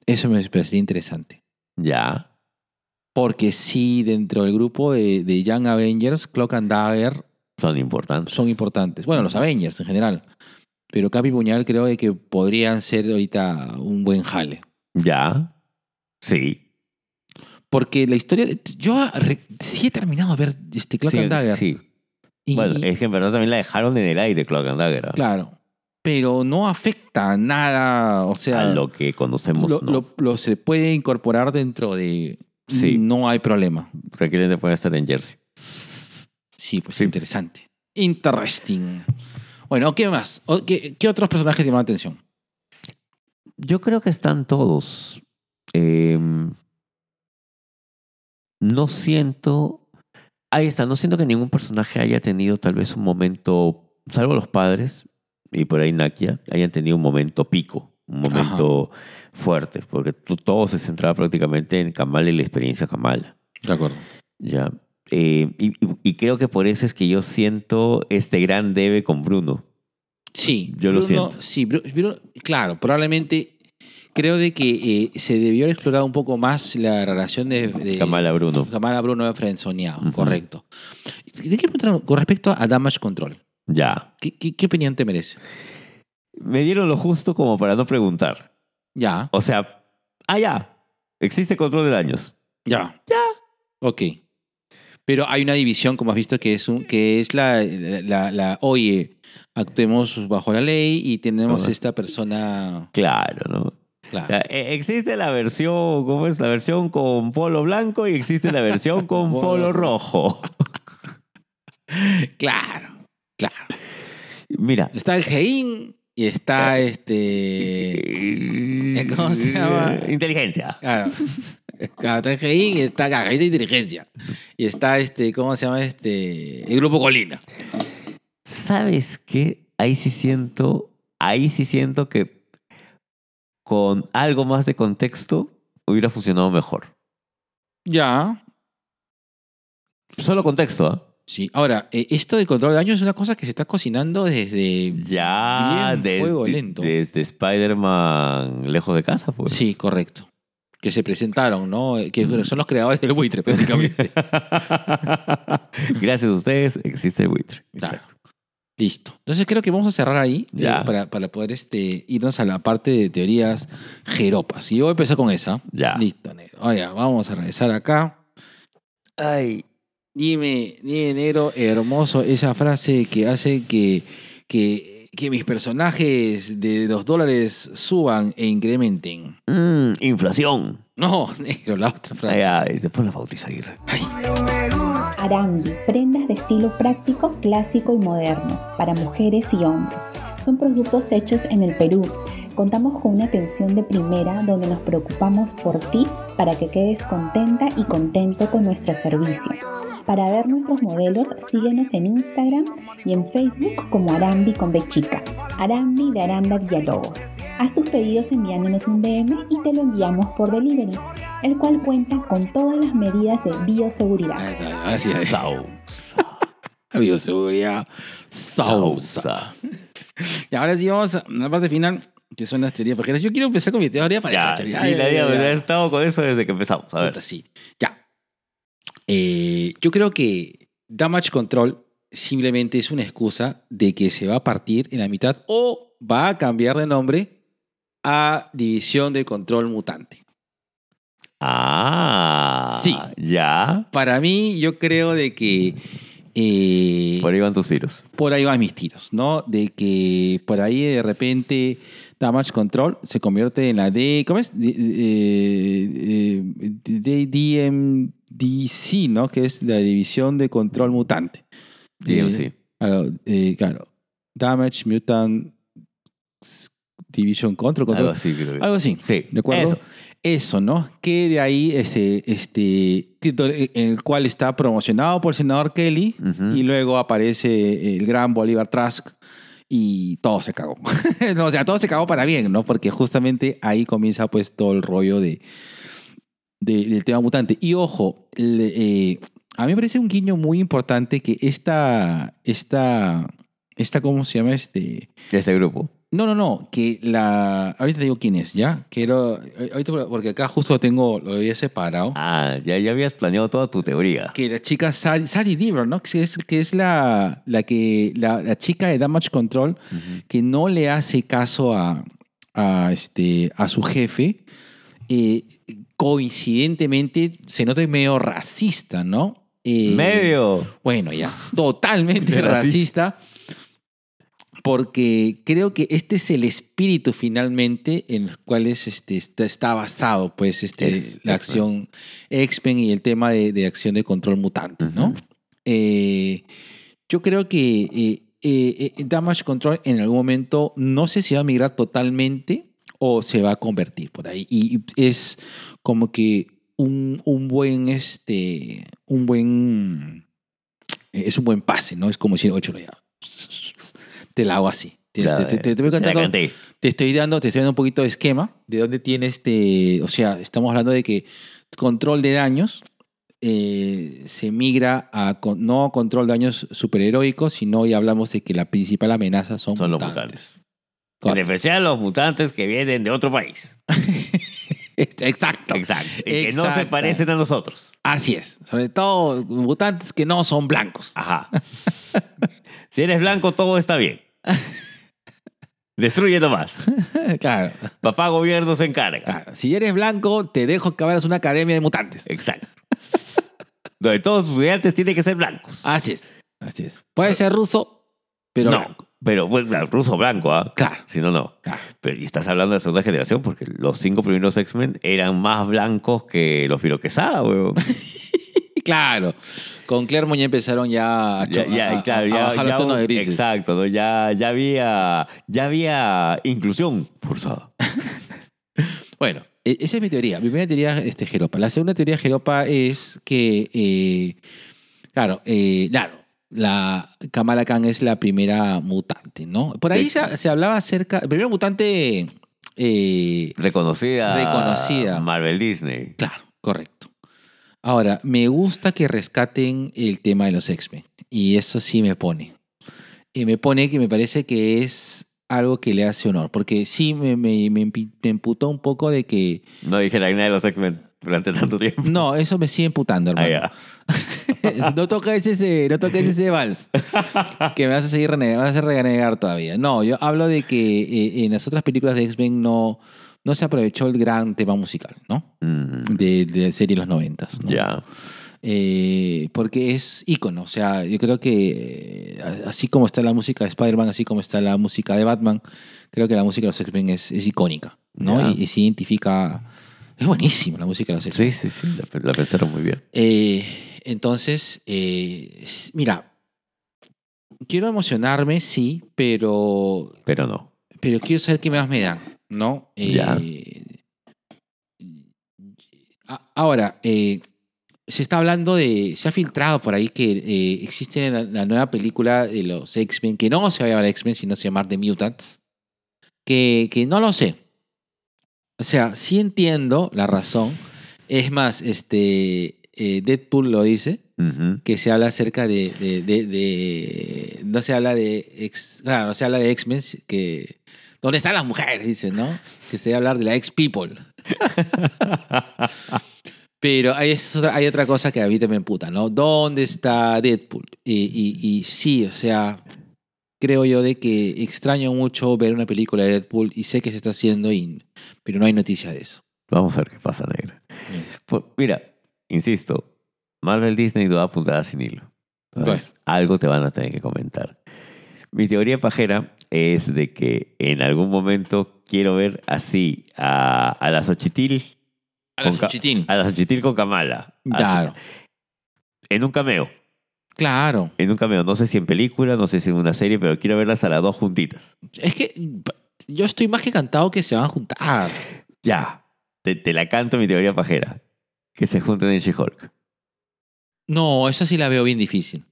Eso me parecería interesante. Ya. Porque sí, dentro del grupo de, de Young Avengers, Clock and Dagger Son importantes. son importantes. Bueno, los Avengers en general. Pero Capi Puñal creo que podrían ser ahorita un buen jale. Ya. Sí. Porque la historia. de- Yo re- sí he terminado de ver este Clock sí, and Dagger. sí. Y- Bueno, es que en verdad también la dejaron en el aire, Clock and Dagger. Claro. Pero no afecta nada. O sea. a lo que conocemos, lo, no. lo- lo se puede incorporar dentro de. Sí. No hay problema. Tranquilamente puede estar en Jersey. Sí, pues Sí. interesante. Interesting. Bueno, ¿qué más? ¿Qué, qué otros personajes llaman la atención? Yo creo que están todos. Eh, no siento. Ahí está, no siento que ningún personaje haya tenido tal vez un momento, salvo los padres y por ahí Nakia, hayan tenido un momento pico, un momento fuerte, porque todo se centraba prácticamente en Kamala y la experiencia Kamala. De acuerdo. Ya. Eh, y, creo que por eso es que yo siento este gran debe con Bruno. Sí, Yo lo siento. Sí, Bru- Bruno- claro, probablemente creo de que eh, se debió haber explorado un poco más la relación de, de Kamala Bruno. Kamala Bruno de Frenzoneado, Ujú. correcto. Te quiero preguntar con respecto a Damage Control. Ya. ¿Qué, qué, qué opinión te merece? Me dieron lo justo como para no preguntar. Ya, O sea, ah, ya. Existe control de daños. ya. Ya. Ok. Pero hay una división, como has visto, que es, un, que es la, la, la- oye, actuemos bajo la ley y tenemos Ajá. esta persona... Claro, ¿no? Claro. E- Existe la versión, ¿cómo es? La versión con polo blanco y existe la versión con Polo rojo. Claro, claro. Mira. Está el Gein y está este... ¿Cómo se llama? Inteligencia. Claro. Claro, está el Gein y está ahí está inteligencia. Y está este, ¿cómo se llama este? El grupo Colina. ¿Sabes qué? Ahí sí siento, ahí sí siento que con algo más de contexto hubiera funcionado mejor. Ya. Solo contexto, ¿ah? Sí. Ahora, eh, esto de control de daño es una cosa que se está cocinando desde. Ya Bien fuego lento. desde Spider-Man lejos de casa, pues. Sí, correcto. Que se presentaron, ¿no? Que son los creadores del buitre, prácticamente. Gracias a ustedes existe el buitre. Claro. Exacto. Listo. Entonces creo que vamos a cerrar ahí eh, para, para poder este, irnos a la parte de teorías jeropas. Y yo voy a empezar con esa. Ya. Listo, negro. Oye, vamos a regresar acá. Ay. Dime, dime, negro, hermoso, esa frase que hace que, que que mis personajes de 2 dólares suban e incrementen. Mm, inflación. No, negro, la otra frase. Ay, ay, después la bautiza Aguirre. Ay, Arambi, prendas de estilo práctico, clásico y moderno, para mujeres y hombres. Son productos hechos en el Perú. Contamos con una atención de primera donde nos preocupamos por ti para que quedes contenta y contento con nuestro servicio. Para ver nuestros modelos, síguenos en Instagram y en Facebook como Arambi con B chica. Arambi de Aranda Villalobos. Haz tus pedidos enviándonos un DM y te lo enviamos por delivery, el cual cuenta con todas las medidas de bioseguridad. Sau. Bioseguridad. Sausa. Y ahora sí vamos a la parte final, que son las teorías pajeras. Yo quiero empezar con mi teoría Ya, pajeras. y la idea, he estado con eso desde que empezamos. A ver. Sí. Ya. Eh, yo creo que Damage Control simplemente es una excusa de que se va a partir en la mitad o va a cambiar de nombre a División de Control Mutante. Ah. Sí. Ya. Para mí, yo creo de que eh, Por ahí van tus tiros. por ahí van mis tiros, ¿no? De que por ahí de repente Damage Control se convierte en la D, ¿cómo es? D- eh, eh, DMDC, ¿no? Que es la División de Control Mutante. DMC. Eh, claro, eh, claro. Damage Mutant Division Control. Algo control así, creo algo así. Sí. ¿De acuerdo? Eso. Eso, ¿no? Que de ahí, este, este, en el cual está promocionado por el senador Kelly y luego aparece el gran Bolívar Trask y todo se cagó. O sea, todo se cagó para bien, ¿no? Porque justamente ahí comienza pues todo el rollo de, de- del tema mutante. Y ojo, le- eh, a mí me parece un guiño muy importante que esta, esta, esta, ¿cómo se llama? Este, Este grupo. No, no, no, que la... Ahorita te digo quién es, ¿ya? Quiero... Ahorita porque acá justo tengo, lo había separado. Ah, ya, ya habías planeado toda tu teoría. Que la chica Sari, Sari Deaver, ¿no? Que es, que es la, la, que, la, la chica de Damage Control Ujú. que no le hace caso a, a, este, a su jefe. Eh, coincidentemente se nota medio racista, ¿no? Eh, Medio. Bueno, ya, totalmente De racista. Porque creo que este es el espíritu finalmente en el cual es, este, está, está basado pues, este, Es la acción X-Men y el tema de, de acción de control mutante, ¿no? Eh, yo creo que eh, eh, Damage Control en algún momento no sé si va a migrar totalmente o se va a convertir por ahí. Y es como que un, un buen, este, un buen, es un buen pase, ¿no? Es como decir, ocho, ya, te la hago así. Te, voy contando- estoy dando, te estoy dando un poquito de esquema de dónde tiene este, o sea, estamos hablando de que control de daños eh, se migra a con- no control de daños superheroicos, sino ya hablamos de que la principal amenaza son, Son los mutantes. mutantes. En Correcto. especial los mutantes que vienen de otro país. Exacto. Exacto. Y que no se Exacto. parecen a nosotros. Así es. Sobre todo mutantes que no son blancos. Ajá. si eres blanco, todo está bien. Destruye nomás. claro. Papá gobierno se encarga. claro. Si eres blanco, te dejo que abras una academia de mutantes. Exacto. Donde todos sus estudiantes tienen que ser blancos. Así es. Así es. Puede ser ruso, pero no, blanco. Pero bueno, ruso blanco, ¿ah? Claro. Si no, no. Claro. Pero y estás hablando de segunda generación porque los cinco primeros X-Men eran más blancos que los Quesada, weón. Claro. Con Clermont ya empezaron ya a, Ya, ya, a- claro, a ya, bajar los tonos de grises. exacto, ¿no? ya, ya había, ya había inclusión forzada. Bueno, e- esa es mi teoría. Mi primera teoría es este, Jeropa. La segunda teoría Jeropa es que, eh, claro, eh, claro, la Kamala Khan es la primera mutante, ¿no? Por ahí se, se hablaba acerca, primera mutante, eh, Reconocida. Reconocida. Marvel Disney. claro, correcto. Ahora, me gusta que rescaten el tema de los X-Men. Y eso sí me pone. Y me pone que me parece que es algo que le hace honor. Porque sí me, me, me me emputó un poco de que No dije la nada de los X-Men durante tanto tiempo. No, eso me sigue emputando, Ah, hermano. no toques ese, no toques ese vals. que me vas a seguir renegar, me vas a hacer renegar todavía. No, yo hablo de que eh, en las otras películas de X-Men no, no se aprovechó el gran tema musical, ¿no? Mm, De, de la serie de los noventas. ¿no? ya. Eh, porque es ícono. O sea, yo creo que así como está la música de Spider-Man, así como está la música de Batman, creo que la música de los X-Men es, es icónica, ¿no? Y se identifica... Es buenísima la música de los X-Men. Sí, sí, sí, la, la pensaron muy bien. Eh, entonces, eh, mira, quiero emocionarme, sí, pero, Pero no. pero quiero saber qué más me dan, ¿no? Ya. Eh, a- ahora, eh, se está hablando de, se ha filtrado por ahí que eh, existe la, la nueva película de los X-Men, que no se va a llamar X-Men, sino se va a llamar The Mutants, que, que no lo sé. O sea, sí entiendo la razón. Es más, este, eh, Deadpool lo dice, que se habla acerca de, de, de- de- no se habla de ex, claro, no se habla de X-Men, que ¿dónde están las mujeres? Dice, ¿no? Que se debe hablar de la ex-people. Pero hay, hay otra cosa que a mí también me puta, ¿no? ¿Dónde está Deadpool? Y, y, y sí, o sea, creo yo de que extraño mucho ver una película de Deadpool y sé que se está haciendo, y, pero no hay noticia de eso. Vamos a ver qué pasa, negro. Pues, mira, insisto, Marvel Disney no da puntada sin hilo. Entonces, algo te van a tener que comentar. Mi teoría pajera es de que en algún momento quiero ver así a, a la Xochitl. A la Xochitín. A la Xochitl con Kamala. Así, Claro, en un cameo. Claro. En un cameo. No sé si en película, no sé si en una serie, pero quiero verlas a las dos juntitas. Es que yo estoy más que encantado que se van a juntar. Ya. Te, te la canto mi teoría pajera. Que se junten en She-Hulk. No, esa sí la veo bien difícil.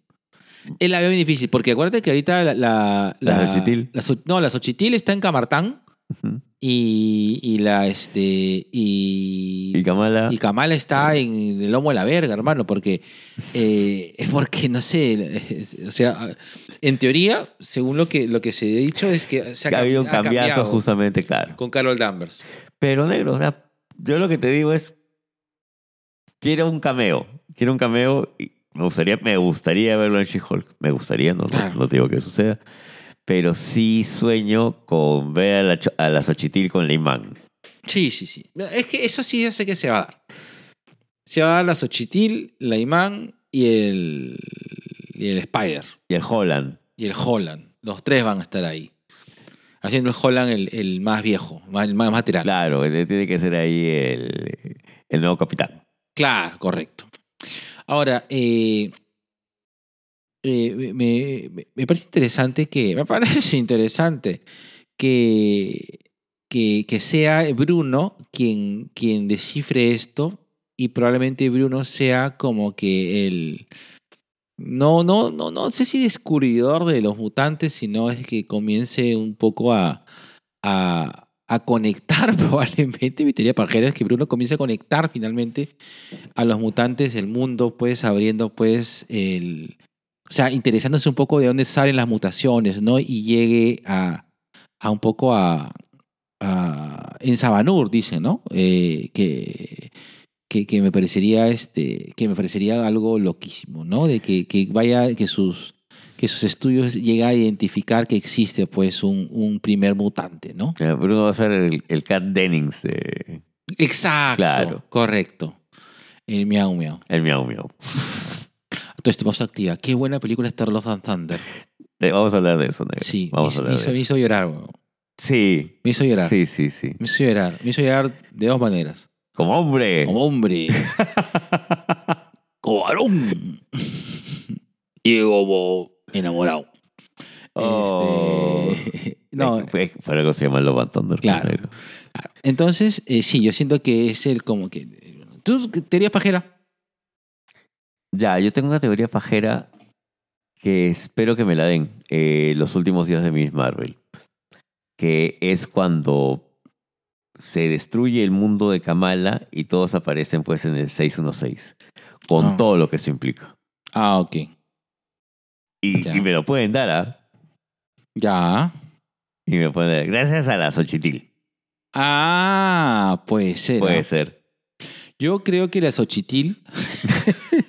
Eh, la veo bien difícil, porque acuérdate que ahorita la... La, ¿La no, la Xochitl está en Camartán Ujú. y, y la... Este, y, Y Kamala. y Kamala está en el lomo de la verga, hermano, porque... eh, es porque, no sé, o sea, en teoría, según lo que, lo que se ha dicho, es que se que ha habido un ha cambiazo cambiado justamente, claro. con Carol Danvers. Pero negro, o sea, yo lo que te digo es, quiero un cameo, quiero un cameo y me gustaría, me gustaría verlo en She-Hulk, me gustaría, no, no- Claro. no, te digo que suceda, pero sí sueño con ver a la, a la Xochitl con la imán. Sí, sí, sí. Es que eso sí yo sé que se va a dar. Se va a dar la Xochitl, la Imán y el, y el Spider. Y el Holland, Y el Holland. Los tres van a estar ahí. Haciendo el Holland el, el más viejo, más- el más material. claro, él tiene que ser ahí el, el nuevo capitán. Claro, correcto. Ahora, eh, eh, me, me- parece interesante que, me parece interesante que, que, que sea Bruno quien, quien descifre esto y probablemente Bruno sea como que el, no, no, no, no sé si descubridor de los mutantes, sino es que comience un poco a, a, a conectar probablemente, mi teoría pajera es que Bruno comience a conectar finalmente a los mutantes del mundo, pues abriendo pues el... O sea, interesándose un poco de dónde salen las mutaciones, ¿no? Y llegue a, a un poco a... a- en Sabanur, dicen, ¿no? Eh, que, que, que me parecería este que me parecería algo loquísimo, ¿no? De que, que vaya, que sus que sus estudios lleguen a identificar que existe pues un, un primer mutante, ¿no? Bruno va a ser el, el Cat Dennings de Exacto. Claro. Correcto. El miau miau. el Miau Miau. Todo esto pausa activa. Qué buena película es Thor Love and Thunder. Vamos a hablar de eso, negro. Sí, Vamos me, a hizo- hablar me de hizo, me eso. hizo llorar, weón. Sí, Me hizo llorar. sí, sí, sí. Me hizo llorar. Me hizo llorar de dos maneras. Como hombre. Como hombre. como varón. y como enamorado. Oh. Este, no, pues, Por algo se llama Love and Thunder. Claro. claro. Entonces, eh, sí, yo siento que es el como que... ¿Tú teorías pajera? Ya, yo tengo una teoría pajera que espero que me la den eh, los últimos días de Miss Marvel. Que es cuando se destruye el mundo de Kamala y todos aparecen pues en el 616. Con Ah. todo lo que eso implica. Ah, ok. Y, me lo pueden dar, ¿ah? Ya. Y me pueden dar. Gracias a la Xochitl. Ah, puede ser. Puede ¿ah? ser. Yo creo que la Xochitil.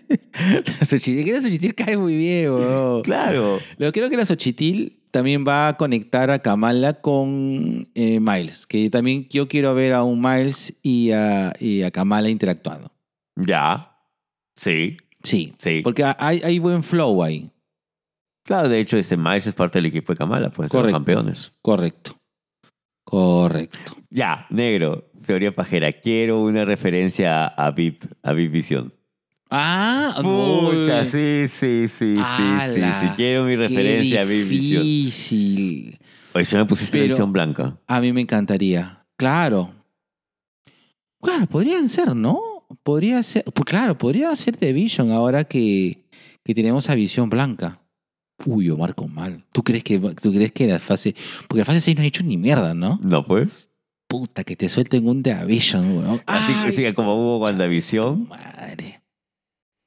la Xochitil, que la Xochitil cae muy bien, weón. Claro. Pero creo que la Xochitil también va a conectar a Kamala con eh, Miles. Que también yo quiero ver a un Miles y a, y a Kamala interactuando. Ya. Sí. Sí. Sí. Porque hay, hay buen flow ahí. Claro, de hecho, ese Miles es parte del equipo de Kamala, pues de los campeones. Correcto. Correcto. Ya, negro, teoría pajera. Quiero una referencia a VIP, a VIP Visión. Ah, Pucha, no. sí, sí, sí, sí, sí, sí. Quiero mi qué referencia a VIP Visión. difícil. Hoy se me pusiste Pero- edición blanca. A mí me encantaría. Claro. Claro, podrían ser, ¿no? Podría ser. Pues claro, podría ser de Vision ahora que, que tenemos a Visión Blanca. Uy, yo marco mal. ¿Tú crees que, tú crees que la fase. Porque la fase 6 no ha hecho ni mierda, ¿no? No, pues. Puta, que te suelten un a Vision, weón. Así que como hubo WandaVision. madre.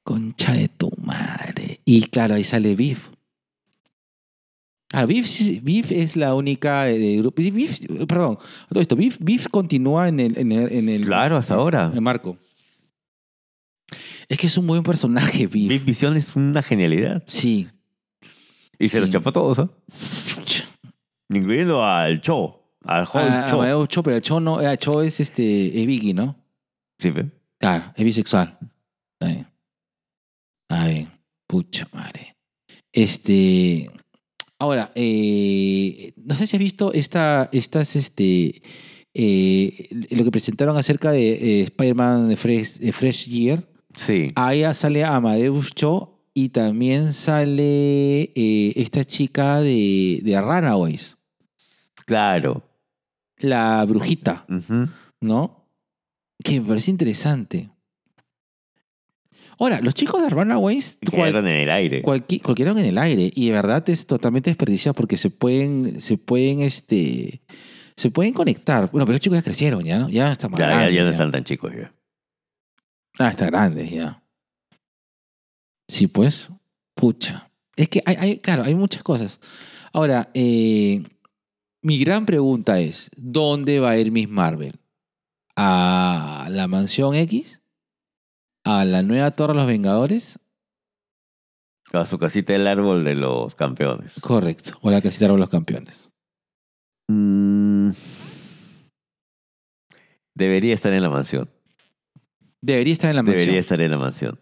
Concha de tu madre. Y claro, ahí sale Biff. Claro, Biff, Biff es la única de, de grupo. Biff, perdón, todo esto, Biff, Biff continúa en el, en el, en el- Claro, hasta ahora. en Marco. Es que es un buen personaje, Biff. VIP Visión es una genialidad. Sí. Y se los Sí. chapó a todos, ¿ah? Chucha. Incluyendo al Cho. Al joven Ah, Cho. Amadeo Cho, pero el Cho no, el Cho es este, es Vicky, ¿no? Sí, ¿ve? Claro, es bisexual. Está bien. Ah, bien. Pucha madre. Este. Ahora, eh, no sé si has visto esta, estas, este, eh, lo que presentaron acerca de eh, Spider-Man de Fresh, de Fresh Year. Sí. Ahí sale Amadeus Cho y también sale eh, esta chica de, de Runaways, Claro. la brujita. ¿no? Que me parece interesante. Ahora, los chicos de Runaways cual- Quedaron en el aire. cualqui- cualquiera en el aire y de verdad es totalmente desperdiciado porque se pueden, se pueden, este, se pueden conectar. Bueno, pero los chicos ya crecieron, ya, ¿no? Ya están más Ya, ya, grandes, ya no están tan chicos ya. Ah, está grande ya. Sí, pues. Pucha. Es que hay, hay- claro, hay muchas cosas. Ahora, eh, mi gran pregunta es, ¿dónde va a ir Miss Marvel? ¿A la Mansión X? ¿A la nueva Torre de los Vengadores? A su casita del árbol de los campeones. Correcto. O la casita de los campeones. Mm. Debería estar en la mansión. Debería estar en la mansión. Debería estar en la mansión.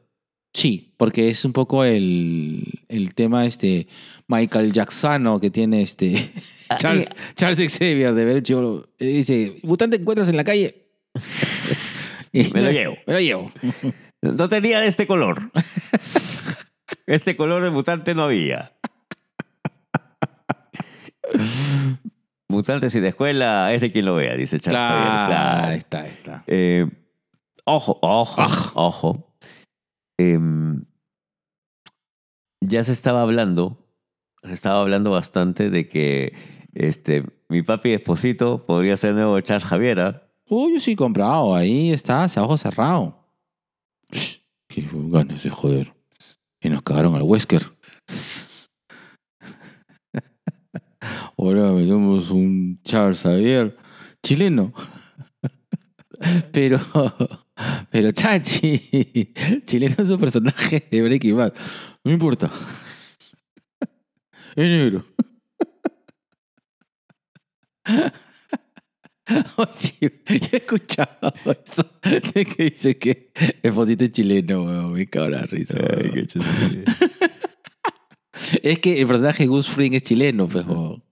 Sí, porque es un poco el, el tema este Michael Jacksano que tiene este Charles, Charles Xavier de ver chivo, eh, dice, mutante encuentras en la calle. Me lo llevo. Me lo llevo. No tenía de este color. Este color de mutante no había. Mutantes y de escuela es de quien lo vea, dice Charles Javier. Claro, Claro. ahí está, ahí está. Eh, ojo, ojo, Ah. ojo. Em, ya se estaba hablando, se estaba hablando bastante de que este, mi papi Esposito podría ser nuevo Charles Javier. ¿ah? Uy, yo sí comprado, ahí estás, a ojo cerrado. Shh, Qué ganas de joder. Y nos cagaron al Wesker. Ahora metemos un Charles Xavier chileno. Pero, pero Chachi, chileno es un personaje de Breaking Bad. No importa. Es negro. Oye, yo he escuchado eso de que dice que el fosito es chileno, weón. Me cago la risa. weón. Es que el personaje Gus Fring es chileno, pues, weón.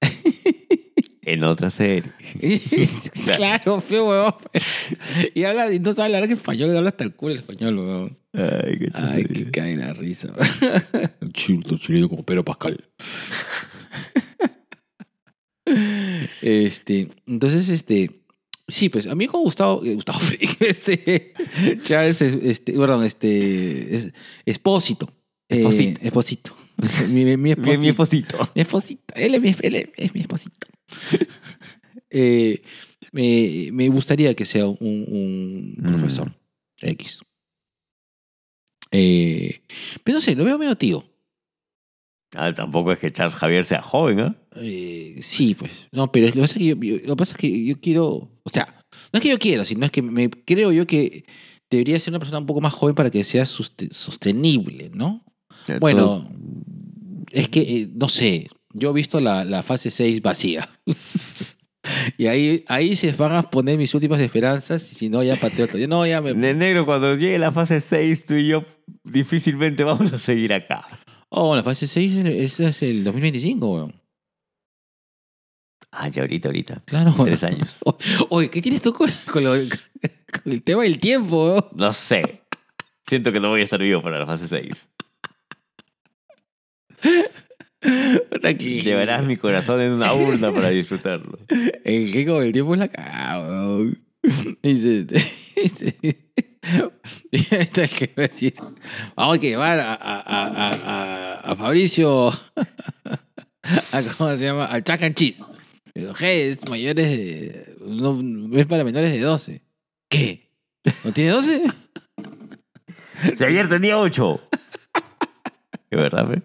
En otra serie. claro, feo, weón. Y habla, y no sabe hablar en español, habla hasta el culo el español, weón. Ay, qué Ay, que cae la risa. weón. Chileno como Pedro Pascal. Este, entonces, este, sí, pues a mí con Gustavo, eh, Gustavo Fring, este, Charles, este, perdón, este, es, Espósito. Eh, Esposito. Esposito. mi, mi, mi esposito. Mi esposito. Mi esposito. Él es mi, él es- es mi esposito. Eh, me, me gustaría que sea un, un Mm. profesor X. Eh, pero no sé, lo veo medio tío. Ah, tampoco es que Charles Javier sea joven, ¿ah? Eh, sí, pues. No, pero lo que, pasa es que yo, yo- lo que pasa es que yo quiero. O sea, no es que yo quiero, sino es que me creo yo que debería ser una persona un poco más joven para que sea sostenible, ¿no? Bueno, es que, eh, no sé, yo he visto la, la fase 6 vacía. y ahí, ahí se van a poner mis últimas esperanzas y si no, ya pateo todo. No, ya me... De negro, cuando llegue la fase 6, tú y yo difícilmente vamos a seguir acá. Oh, la fase 6 es, es el 2025, weón. Ah, ya ahorita, ahorita. Claro. En Tres años. Oye, ¿qué tienes tú con, con lo- con el tema del tiempo, weón? No sé. Siento que no voy a estar vivo para la fase 6. Tranquilo. Llevarás mi corazón en una urna para disfrutarlo. El que con el tiempo es la weón. Dice, que decir, vamos a llevar a, a, a, a, a- a Fabricio, a, ¿cómo se llama? Al Chuck and Cheese. Pero, hey, es mayores de, no, es para menores de 12. ¿Qué? ¿No tiene 12? Si ayer tenía 8. ¿Qué verdad, fe?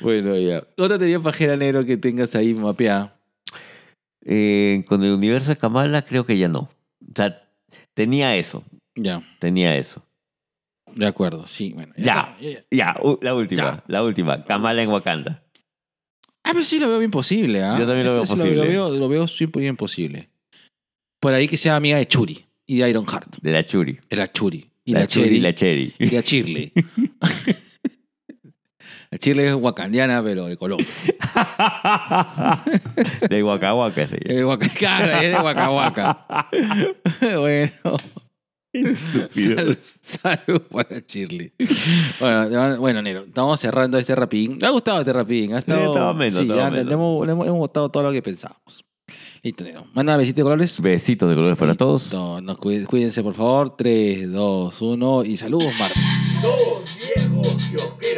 Bueno, ya. Otra teoría pajera negro que tengas ahí mapeada. Eh, con el universo de Kamala creo que ya no. O sea, tenía eso. Ya, Tenía eso. de acuerdo, sí, bueno. Ya. Ya, la última. Ya. La última. Kamala en Wakanda. Ah, pero sí lo veo bien posible, ¿ah? Yo también lo veo sí posible. Lo, veo, lo veo súper bien posible. Por ahí que sea amiga de Churi y de Ironheart. De la Churi. De la Churi. Y la, la, Churi y la Cherry. y la Shirley. la Shirley es wakandiana, pero de Colombia. de se Es de claro, es de Waka. bueno. Salud, salud para Shirley. Bueno, bueno, Nero, estamos cerrando este rapidín. Me ha gustado este rapidín. Ha estado, estaba ameno, sí, estaba ya ameno. le hemos, le hemos, hemos votado todo lo que pensábamos. Listo, Nero. Manda besitos de colores. Besitos de colores para todos. Listo, nos cuí- cuídense, por favor. 3, 2, 1 y saludos, Marta. Dos viejos.